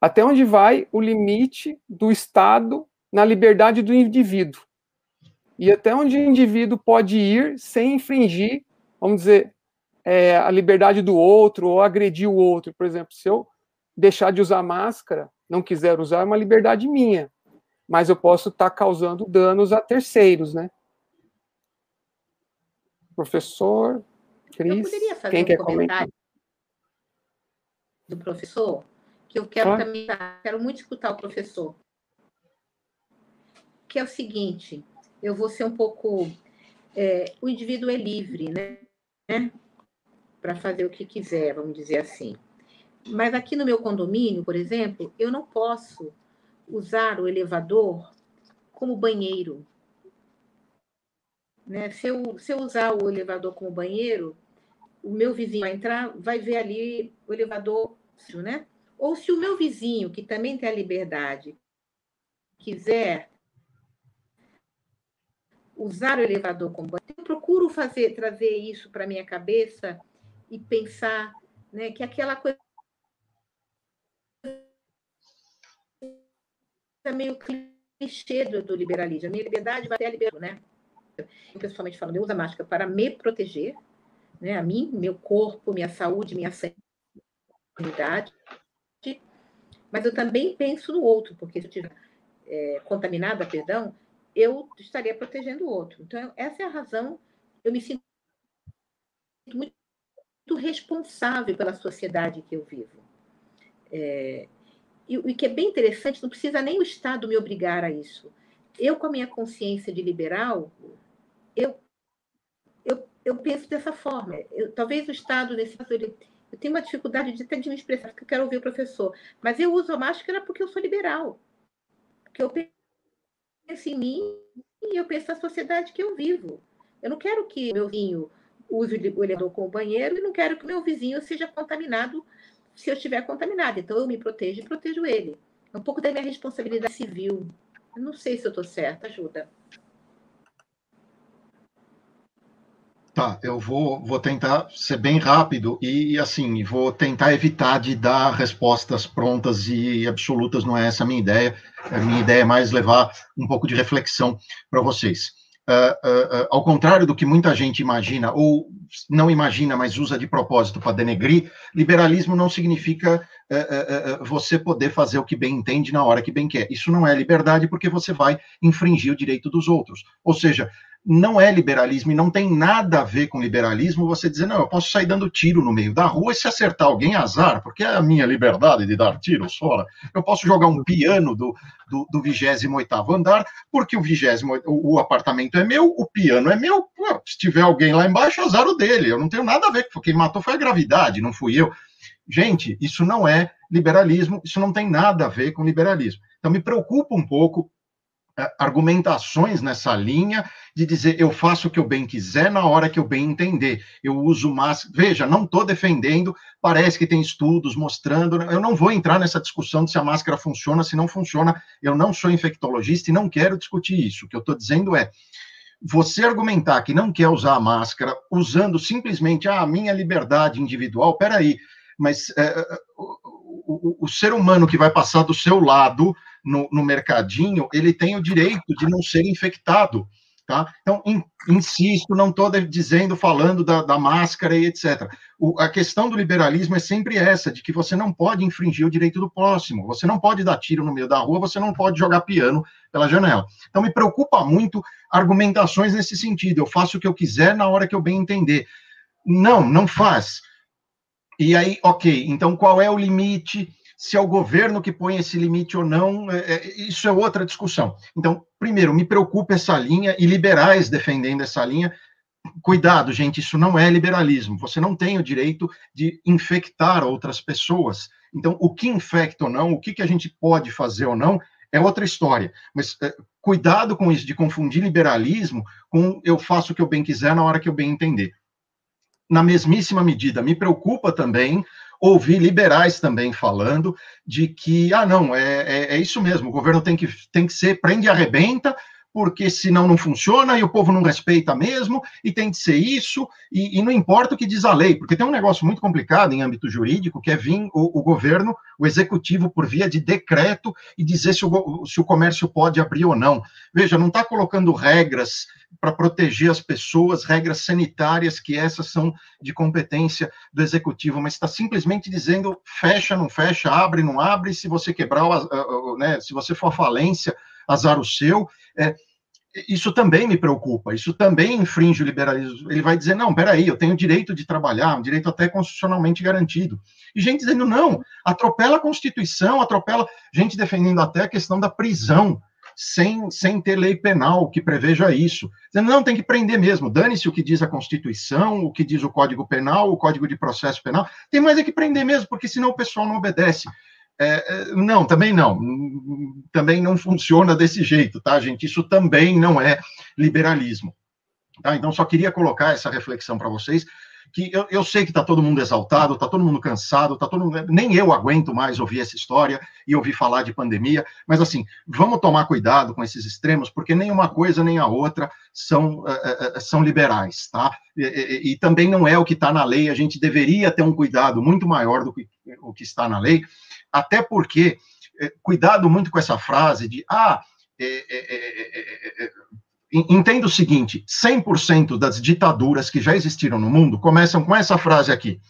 até onde vai o limite do Estado na liberdade do indivíduo? E até onde o indivíduo pode ir sem infringir, vamos dizer, é, a liberdade do outro ou agredir o outro. Por exemplo, se eu deixar de usar máscara, não quiser usar, é uma liberdade minha. Mas eu posso estar tá causando danos a terceiros, né? Professor, Cris, quem um quer comentar? Do professor, que eu quero ah. também, quero muito escutar o professor. Que é o seguinte, eu vou ser um pouco. É, o indivíduo é livre, né? Para fazer o que quiser, vamos dizer assim. Mas aqui no meu condomínio, por exemplo, eu não posso usar o elevador como banheiro. Né? Se, eu, se eu usar o elevador como banheiro, o meu vizinho vai entrar, vai ver ali o elevador, né? Ou se o meu vizinho, que também tem a liberdade, quiser usar o elevador como banheiro, eu procuro fazer, trazer isso para minha cabeça e pensar né, que aquela coisa meio clichê do, liberalismo. A minha liberdade vai até a liberdade, né? Pessoalmente falando, eu uso a máscara para me proteger, né? A mim, meu corpo, minha saúde, minha sanidade. Mas eu também penso no outro, porque se eu estiver é, contaminada, perdão, eu estaria protegendo o outro. Então, essa é a razão, eu me sinto muito responsável pela sociedade que eu vivo. É, e o que é bem interessante, não precisa nem o Estado me obrigar a isso. Eu, com a minha consciência de liberal, eu, eu, eu penso dessa forma. Eu, talvez o Estado, nesse caso, ele, eu tenho uma dificuldade de até de me expressar, porque eu quero ouvir o professor. Mas eu uso a máscara porque eu sou liberal. Porque eu penso em mim e eu penso na sociedade que eu vivo. Eu não quero que meu vizinho use o elevador como banheiro e não quero que meu vizinho seja contaminado se eu estiver contaminada. Então, eu me protejo e protejo ele. É um pouco da minha responsabilidade civil. Eu não sei se eu estou certa, ajuda. Tá, eu vou, vou tentar ser bem rápido e, assim, vou tentar evitar de dar respostas prontas e absolutas, não é essa a minha ideia. A minha ideia é mais levar um pouco de reflexão para vocês. Uh, uh, uh, ao contrário do que muita gente imagina, ou não imagina, mas usa de propósito para denegrir, liberalismo não significa você poder fazer o que bem entende na hora que bem quer. Isso não é liberdade, porque você vai infringir o direito dos outros. Ou seja, não é liberalismo e não tem nada a ver com liberalismo você dizer, não, eu posso sair dando tiro no meio da rua e se acertar alguém, azar, porque é a minha liberdade de dar tiros fora. Eu posso jogar um piano do, do, do 28 andar, porque o 20 o, apartamento é meu, o piano é meu, se tiver alguém lá embaixo, azar o dele, eu não tenho nada a ver, quem matou foi a gravidade, não fui eu. Gente, isso não é liberalismo, isso não tem nada a ver com liberalismo. Então me preocupa um pouco argumentações nessa linha de dizer eu faço o que eu bem quiser na hora que eu bem entender. Eu uso máscara. Veja, não estou defendendo, parece que tem estudos mostrando. Eu não vou entrar nessa discussão de se a máscara funciona, se não funciona. Eu não sou infectologista e não quero discutir isso. O que eu estou dizendo é. Você argumentar que não quer usar a máscara usando simplesmente ah, a minha liberdade individual, peraí, mas é, é o, o, o ser humano que vai passar do seu lado no, no mercadinho, ele tem o direito de não ser infectado. Tá? Então, in, insisto, não estou dizendo, falando da, da máscara e etc. O, a questão do liberalismo é sempre essa, de que você não pode infringir o direito do próximo, você não pode dar tiro no meio da rua, você não pode jogar piano pela janela. Então, me preocupa muito argumentações nesse sentido, eu faço o que eu quiser na hora que eu bem entender. Não, não faz. E aí, ok, então qual é o limite? Se é o governo que põe esse limite ou não, é, é, isso é outra discussão. Então, primeiro, me preocupa essa linha e liberais defendendo essa linha. Cuidado, gente, isso não é liberalismo. Você não tem o direito de infectar outras pessoas. Então, o que infecta ou não, o que, que a gente pode fazer ou não, é outra história. Mas é, cuidado com isso, de confundir liberalismo com eu faço o que eu bem quiser na hora que eu bem entender. Na mesmíssima medida, me preocupa também ouvi liberais também falando de que, ah, não, é, é, é, isso mesmo, o governo tem que, tem que ser prende e arrebenta, porque senão não funciona e o povo não respeita mesmo, e tem de ser isso, e, e não importa o que diz a lei, porque tem um negócio muito complicado em âmbito jurídico, que é vir o, o governo, o executivo, por via de decreto, e dizer se o, se o comércio pode abrir ou não. Veja, não está colocando regras para proteger as pessoas, regras sanitárias, que essas são de competência do executivo, mas está simplesmente dizendo fecha, não fecha, abre, não abre, se você quebrar, né, se você for falência, azar o seu. É, isso também me preocupa, isso também infringe o liberalismo. Ele vai dizer, não, peraí, eu tenho direito de trabalhar, um direito até constitucionalmente garantido. E gente dizendo, não, atropela a Constituição, atropela, gente defendendo até a questão da prisão, sem, sem ter lei penal que preveja isso. Dizendo, não, tem que prender mesmo, dane-se o que diz a Constituição, o que diz o Código Penal, o Código de Processo Penal, tem mais é que prender mesmo, porque senão o pessoal não obedece. É, é, não, também não. Também não funciona desse jeito, tá, gente? Isso também não é liberalismo. Tá? Então, só queria colocar essa reflexão para vocês, que eu, eu sei que está todo mundo exaltado, está todo mundo cansado, tá todo mundo, nem eu aguento mais ouvir essa história e ouvir falar de pandemia, mas assim, vamos tomar cuidado com esses extremos, porque nem uma coisa nem a outra são, uh, uh, são liberais, tá? E, e, e, também não é o que está na lei, a gente deveria ter um cuidado muito maior do que o que está na lei, até porque, é, cuidado muito com essa frase de, ah, é, é, é, entenda o seguinte: 100% das ditaduras que já existiram no mundo começam com essa frase aqui.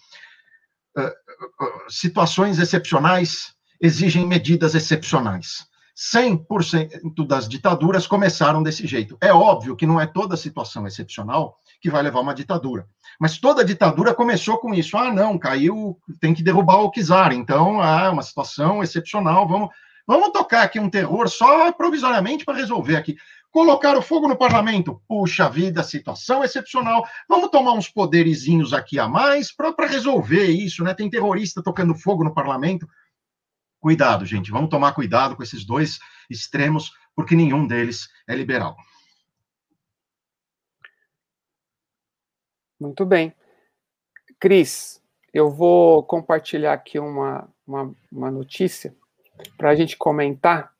Situações excepcionais exigem medidas excepcionais. 100% das ditaduras começaram desse jeito. É óbvio que não é toda situação excepcional que vai levar uma ditadura. Mas toda ditadura começou com isso. Ah, não, caiu, tem que derrubar o czar. Então, ah, uma situação excepcional. Vamos, vamos tocar aqui um terror só provisoriamente para resolver aqui. Colocar o fogo no parlamento. Puxa vida, situação excepcional. Vamos tomar uns poderizinhos aqui a mais para resolver isso, né? Tem terrorista tocando fogo no parlamento. Cuidado, gente. Vamos tomar cuidado com esses dois extremos, porque nenhum deles é liberal. Muito bem. Cris, eu vou compartilhar aqui uma, uma, uma notícia para a gente comentar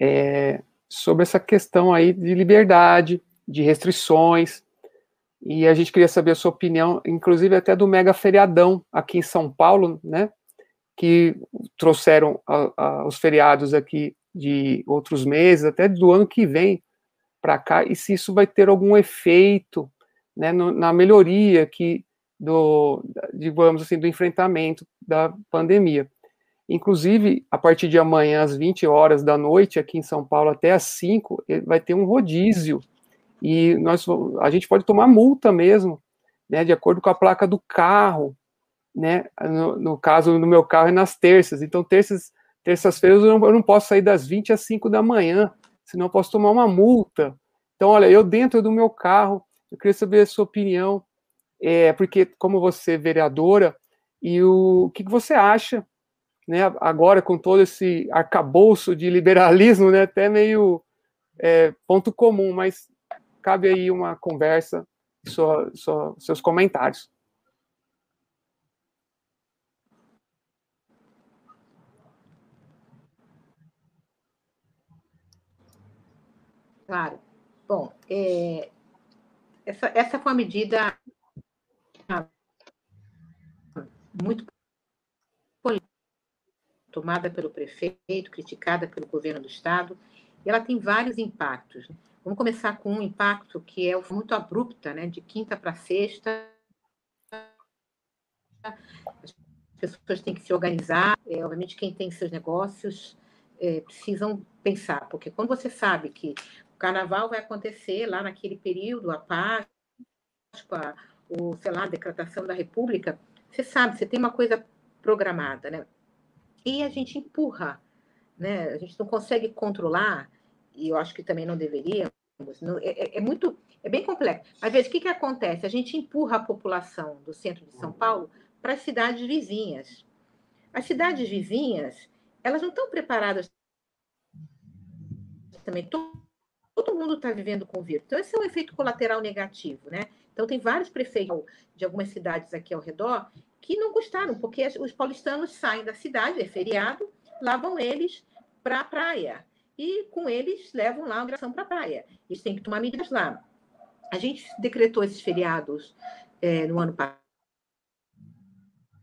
é, sobre essa questão aí de liberdade, de restrições, e a gente queria saber a sua opinião, inclusive até do mega feriadão aqui em São Paulo, né, que trouxeram a, a, os feriados aqui de outros meses, até do ano que vem para cá, e se isso vai ter algum efeito né, no, na melhoria que do, digamos assim, do enfrentamento da pandemia. Inclusive, a partir de amanhã, às 20 horas da noite, aqui em São Paulo, até às 5, vai ter um rodízio. E nós, a gente pode tomar multa mesmo, né, de acordo com a placa do carro, né, no, no caso, no meu carro é nas terças. Então, terças, terças-feiras eu, eu, não posso sair das 20 às 5 da manhã, senão eu posso tomar uma multa. Então, olha, eu dentro do meu carro, eu queria saber a sua opinião, é, porque como você é vereadora, e o, o que, que você acha, né, agora com todo esse arcabouço de liberalismo, né, até meio é, ponto comum, mas cabe aí uma conversa, sua, sua, seus comentários. Claro. Bom, é, essa, essa foi uma medida muito tomada pelo prefeito, criticada pelo governo do estado, e ela tem vários impactos. Vamos começar com um impacto que é muito abrupta, né? De quinta para sexta, as pessoas têm que se organizar. É, obviamente, quem tem seus negócios é, precisam pensar, porque quando você sabe que carnaval vai acontecer lá naquele período, a Páscoa, o, sei lá, a decretação da República, você sabe, você tem uma coisa programada, né? E a gente empurra, né? A gente não consegue controlar, e eu acho que também não deveríamos, não, é, é, é, muito, é bem complexo. Mas veja, o que, que acontece? A gente empurra a população do centro de São Paulo para as cidades vizinhas. As cidades vizinhas, elas não estão preparadas também. Todo, todo mundo está vivendo com vírus. Então, esse é um efeito colateral negativo, né? Então, tem vários prefeitos de algumas cidades aqui ao redor que não gostaram, porque os paulistanos saem da cidade, é feriado, vão eles para a praia. e com eles levam lá a migração para a praia. Eles têm que tomar medidas lá. A gente decretou esses feriados é, no ano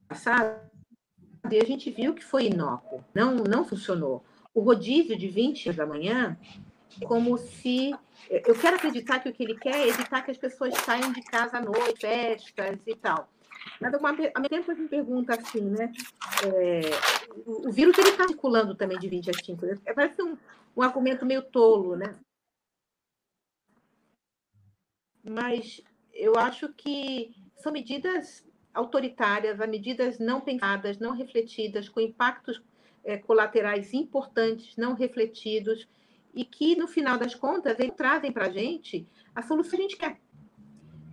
passado e a gente viu que foi inócuo, não, não funcionou. O rodízio de 20 da manhã como se. Eu quero acreditar que o que ele quer é evitar que as pessoas saiam de casa à noite, festas e tal. Mas, ao mesmo tempo, a gente pergunta assim, né? É, o, vírus está circulando também de 20 a 5. É, parece um, um argumento meio tolo, né? Mas eu acho que são medidas autoritárias, medidas não pensadas, não refletidas, com impactos é, colaterais importantes, não refletidos, e que, no final das contas, eles trazem para a gente a solução que a gente quer.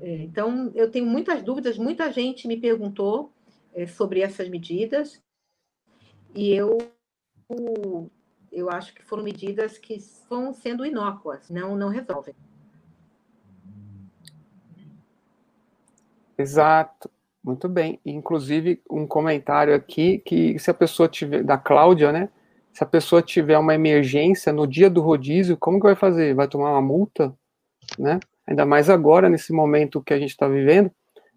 É, então, eu tenho muitas dúvidas, muita gente me perguntou é, sobre essas medidas, e eu, eu acho que foram medidas que estão sendo inócuas, não, não resolvem. Exato. Muito bem. Inclusive, um comentário aqui que se a pessoa tiver, da Cláudia, né? Se a pessoa tiver uma emergência no dia do rodízio, como que vai fazer? Vai tomar uma multa, né? Ainda mais agora, nesse momento que a gente está vivendo,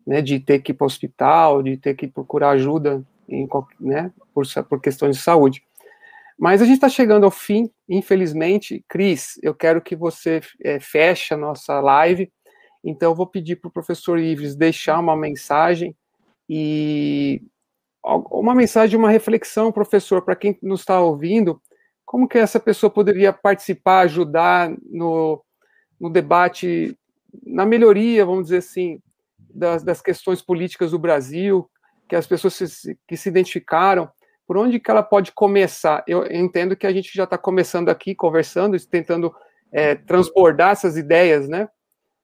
né? De ter que ir para o hospital, de ter que procurar ajuda, em, né? Por, por questões de saúde. Mas a gente está chegando ao fim, infelizmente. Cris, eu quero que você é, feche a nossa live então, eu vou pedir para o professor Ives deixar uma mensagem e uma mensagem, uma reflexão, professor, para quem nos está ouvindo, como que essa pessoa poderia participar, ajudar no, no debate, na melhoria, vamos dizer assim, das, das questões políticas do Brasil, que as pessoas se, que se identificaram, por onde que ela pode começar? Eu entendo que a gente já está começando aqui, conversando, tentando é, transbordar essas ideias, né?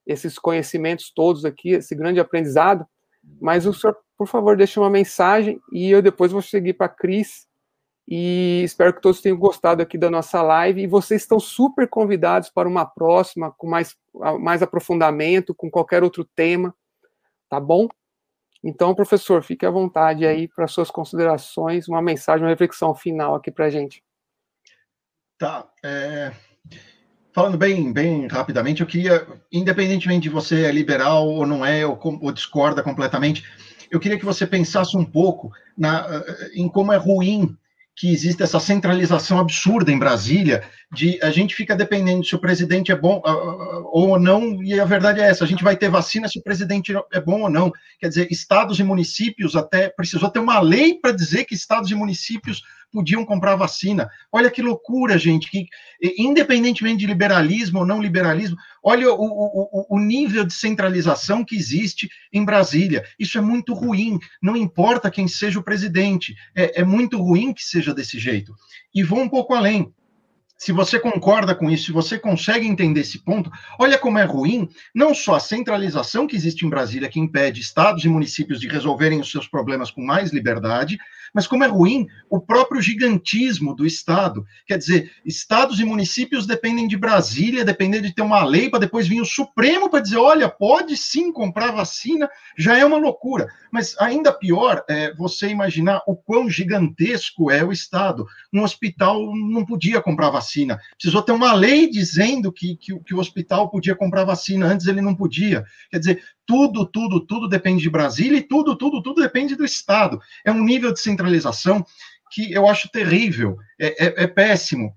esses conhecimentos todos aqui, esse grande aprendizado. Mas o senhor, por favor, deixe uma mensagem e eu depois vou seguir para a Cris. E espero que todos tenham gostado aqui da nossa live. E vocês estão super convidados para uma próxima, com mais, mais aprofundamento, com qualquer outro tema. Tá bom? Então, professor, fique à vontade aí para suas considerações, uma mensagem, uma reflexão final aqui para a gente. Tá. É, Falando bem, bem rapidamente, eu queria, independentemente de você é liberal ou não é, ou, ou discorda completamente, eu queria que você pensasse um pouco na, em como é ruim que existe essa centralização absurda em Brasília, de a gente fica dependendo se o presidente é bom uh, ou não, e a verdade é essa, a gente vai ter vacina se o presidente é bom ou não. Quer dizer, estados e municípios até precisou ter uma lei para dizer que estados e municípios podiam comprar vacina. Olha que loucura, gente, que independentemente de liberalismo ou não liberalismo, olha o, o, o nível de centralização que existe em Brasília. Isso é muito ruim, não importa quem seja o presidente, é, é muito ruim que seja desse jeito. E vou um pouco além se você concorda com isso, se você consegue entender esse ponto, olha como é ruim não só a centralização que existe em Brasília, que impede estados e municípios de resolverem os seus problemas com mais liberdade, mas como é ruim o próprio gigantismo do Estado. Quer dizer, estados e municípios dependem de Brasília, dependem de ter uma lei para depois vir o Supremo para dizer: olha, pode sim comprar vacina, já é uma loucura. Mas ainda pior é você imaginar o quão gigantesco é o Estado. Um hospital não podia comprar vacina vacina. Precisou ter uma lei dizendo que, que, que o hospital podia comprar vacina, antes ele não podia. Quer dizer, tudo, tudo, tudo depende de Brasília e tudo, tudo, tudo depende do Estado. É um nível de centralização que eu acho terrível, é, é, é péssimo.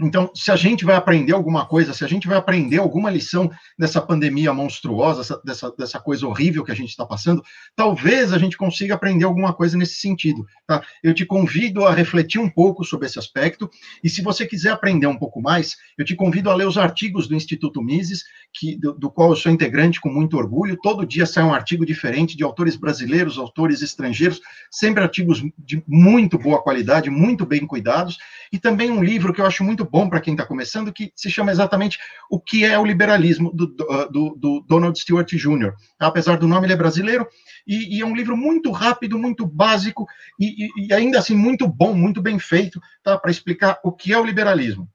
Então, se a gente vai aprender alguma coisa, se a gente vai aprender alguma lição dessa pandemia monstruosa, dessa, dessa coisa horrível que a gente está passando, talvez a gente consiga aprender alguma coisa nesse sentido. Tá? Eu te convido a refletir um pouco sobre esse aspecto, e se você quiser aprender um pouco mais, eu te convido a ler os artigos do Instituto Mises, que, do, do qual eu sou integrante com muito orgulho. Todo dia sai um artigo diferente de autores brasileiros, autores estrangeiros, sempre artigos de muito boa qualidade, muito bem cuidados, e também um livro que eu acho muito bom para quem está começando, que se chama exatamente O que é o Liberalismo, do, do, do Donald Stewart Jr. Apesar do nome, ele é brasileiro, e, e é um livro muito rápido, muito básico, e, e, e ainda assim muito bom, muito bem feito, tá, para explicar o que é o liberalismo.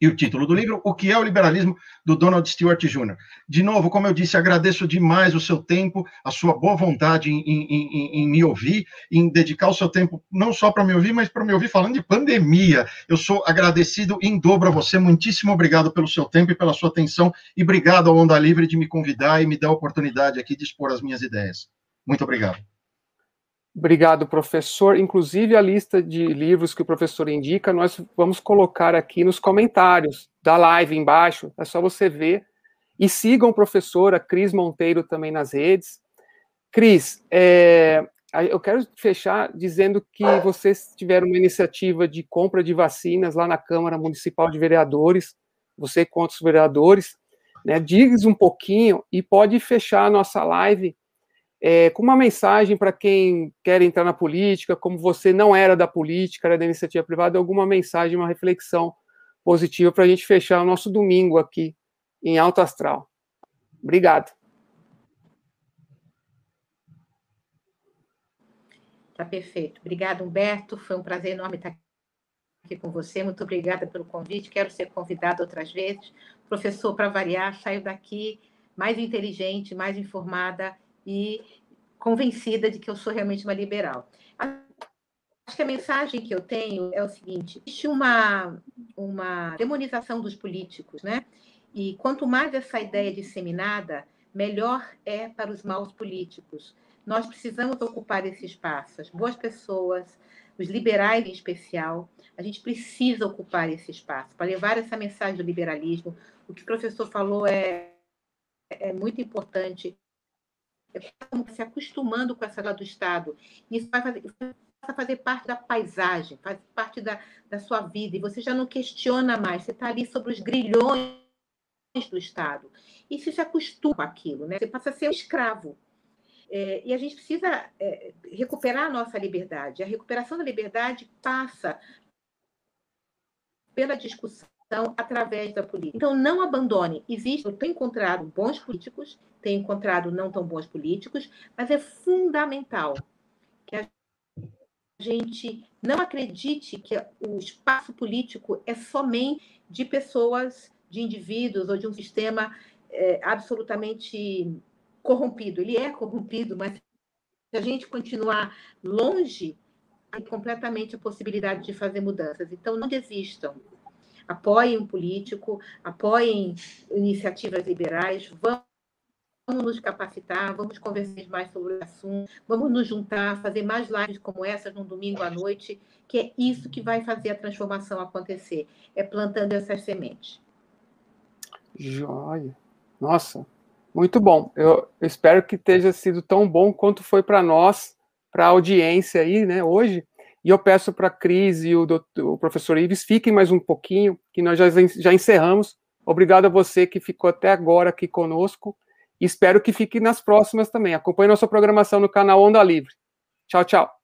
E o título do livro, O que é o liberalismo, do Donald Stewart Jr. De novo, como eu disse, agradeço demais o seu tempo, a sua boa vontade em, em, em, em me ouvir, em dedicar o seu tempo não só para me ouvir, mas para me ouvir falando de pandemia. Eu sou agradecido em dobro a você. Muitíssimo obrigado pelo seu tempo e pela sua atenção. E obrigado ao Onda Livre de me convidar e me dar a oportunidade aqui de expor as minhas ideias. Muito obrigado. Obrigado, professor. Inclusive, a lista de livros que o professor indica, nós vamos colocar aqui nos comentários da live embaixo. É só você ver. E sigam o professor, a Cris Monteiro, também nas redes. Cris, é, eu quero fechar dizendo que vocês tiveram uma iniciativa de compra de vacinas lá na Câmara Municipal de Vereadores, você e os vereadores. Né, diz um pouquinho e pode fechar a nossa live é, com uma mensagem para quem quer entrar na política, como você não era da política, era da iniciativa privada, alguma mensagem, uma reflexão positiva para a gente fechar o nosso domingo aqui em Alto Astral. Obrigado. Tá perfeito. Obrigado, Humberto. Foi um prazer enorme estar aqui com você. Muito obrigada pelo convite. Quero ser convidado outras vezes. Professor, para variar, saio daqui mais inteligente, mais informada e convencida de que eu sou realmente uma liberal. Acho que a mensagem que eu tenho é o seguinte: existe uma, uma demonização dos políticos, né? E quanto mais essa ideia é disseminada, melhor é para os maus políticos. Nós precisamos ocupar esse espaço. As boas pessoas, os liberais em especial, a gente precisa ocupar esse espaço para levar essa mensagem do liberalismo. O que o professor falou é, é muito importante se acostumando com essa lado do Estado. Isso vai fazer, vai fazer parte da paisagem, faz parte da, da sua vida, e você já não questiona mais, você está ali sobre os grilhões do Estado. E você se acostuma com aquilo, né? você passa a ser um escravo. É, e a gente precisa é, recuperar a nossa liberdade. A recuperação da liberdade passa pela discussão através da política. Então, não abandone. Existe, eu tenho encontrado bons políticos, tenho encontrado não tão bons políticos, mas é fundamental que a gente não acredite que o espaço político é somente de pessoas, de indivíduos ou de um sistema é, absolutamente corrompido. Ele é corrompido, mas se a gente continuar longe, tem completamente a possibilidade de fazer mudanças. Então, não desistam apoiem um político, apoiem iniciativas liberais, vamos nos capacitar, vamos conversar mais sobre o assunto, vamos nos juntar, fazer mais lives como essa num domingo à noite, que é isso que vai fazer a transformação acontecer, é plantando essas sementes. Joia. Nossa, muito bom. Eu espero que tenha sido tão bom quanto foi para nós, para a audiência aí, né, hoje. E eu peço para a Cris e o, doutor, o, professor Ives fiquem mais um pouquinho, que nós já, já encerramos. Obrigado a você que ficou até agora aqui conosco. Espero que fique nas próximas também. Acompanhe nossa programação no canal Onda Livre. Tchau, tchau.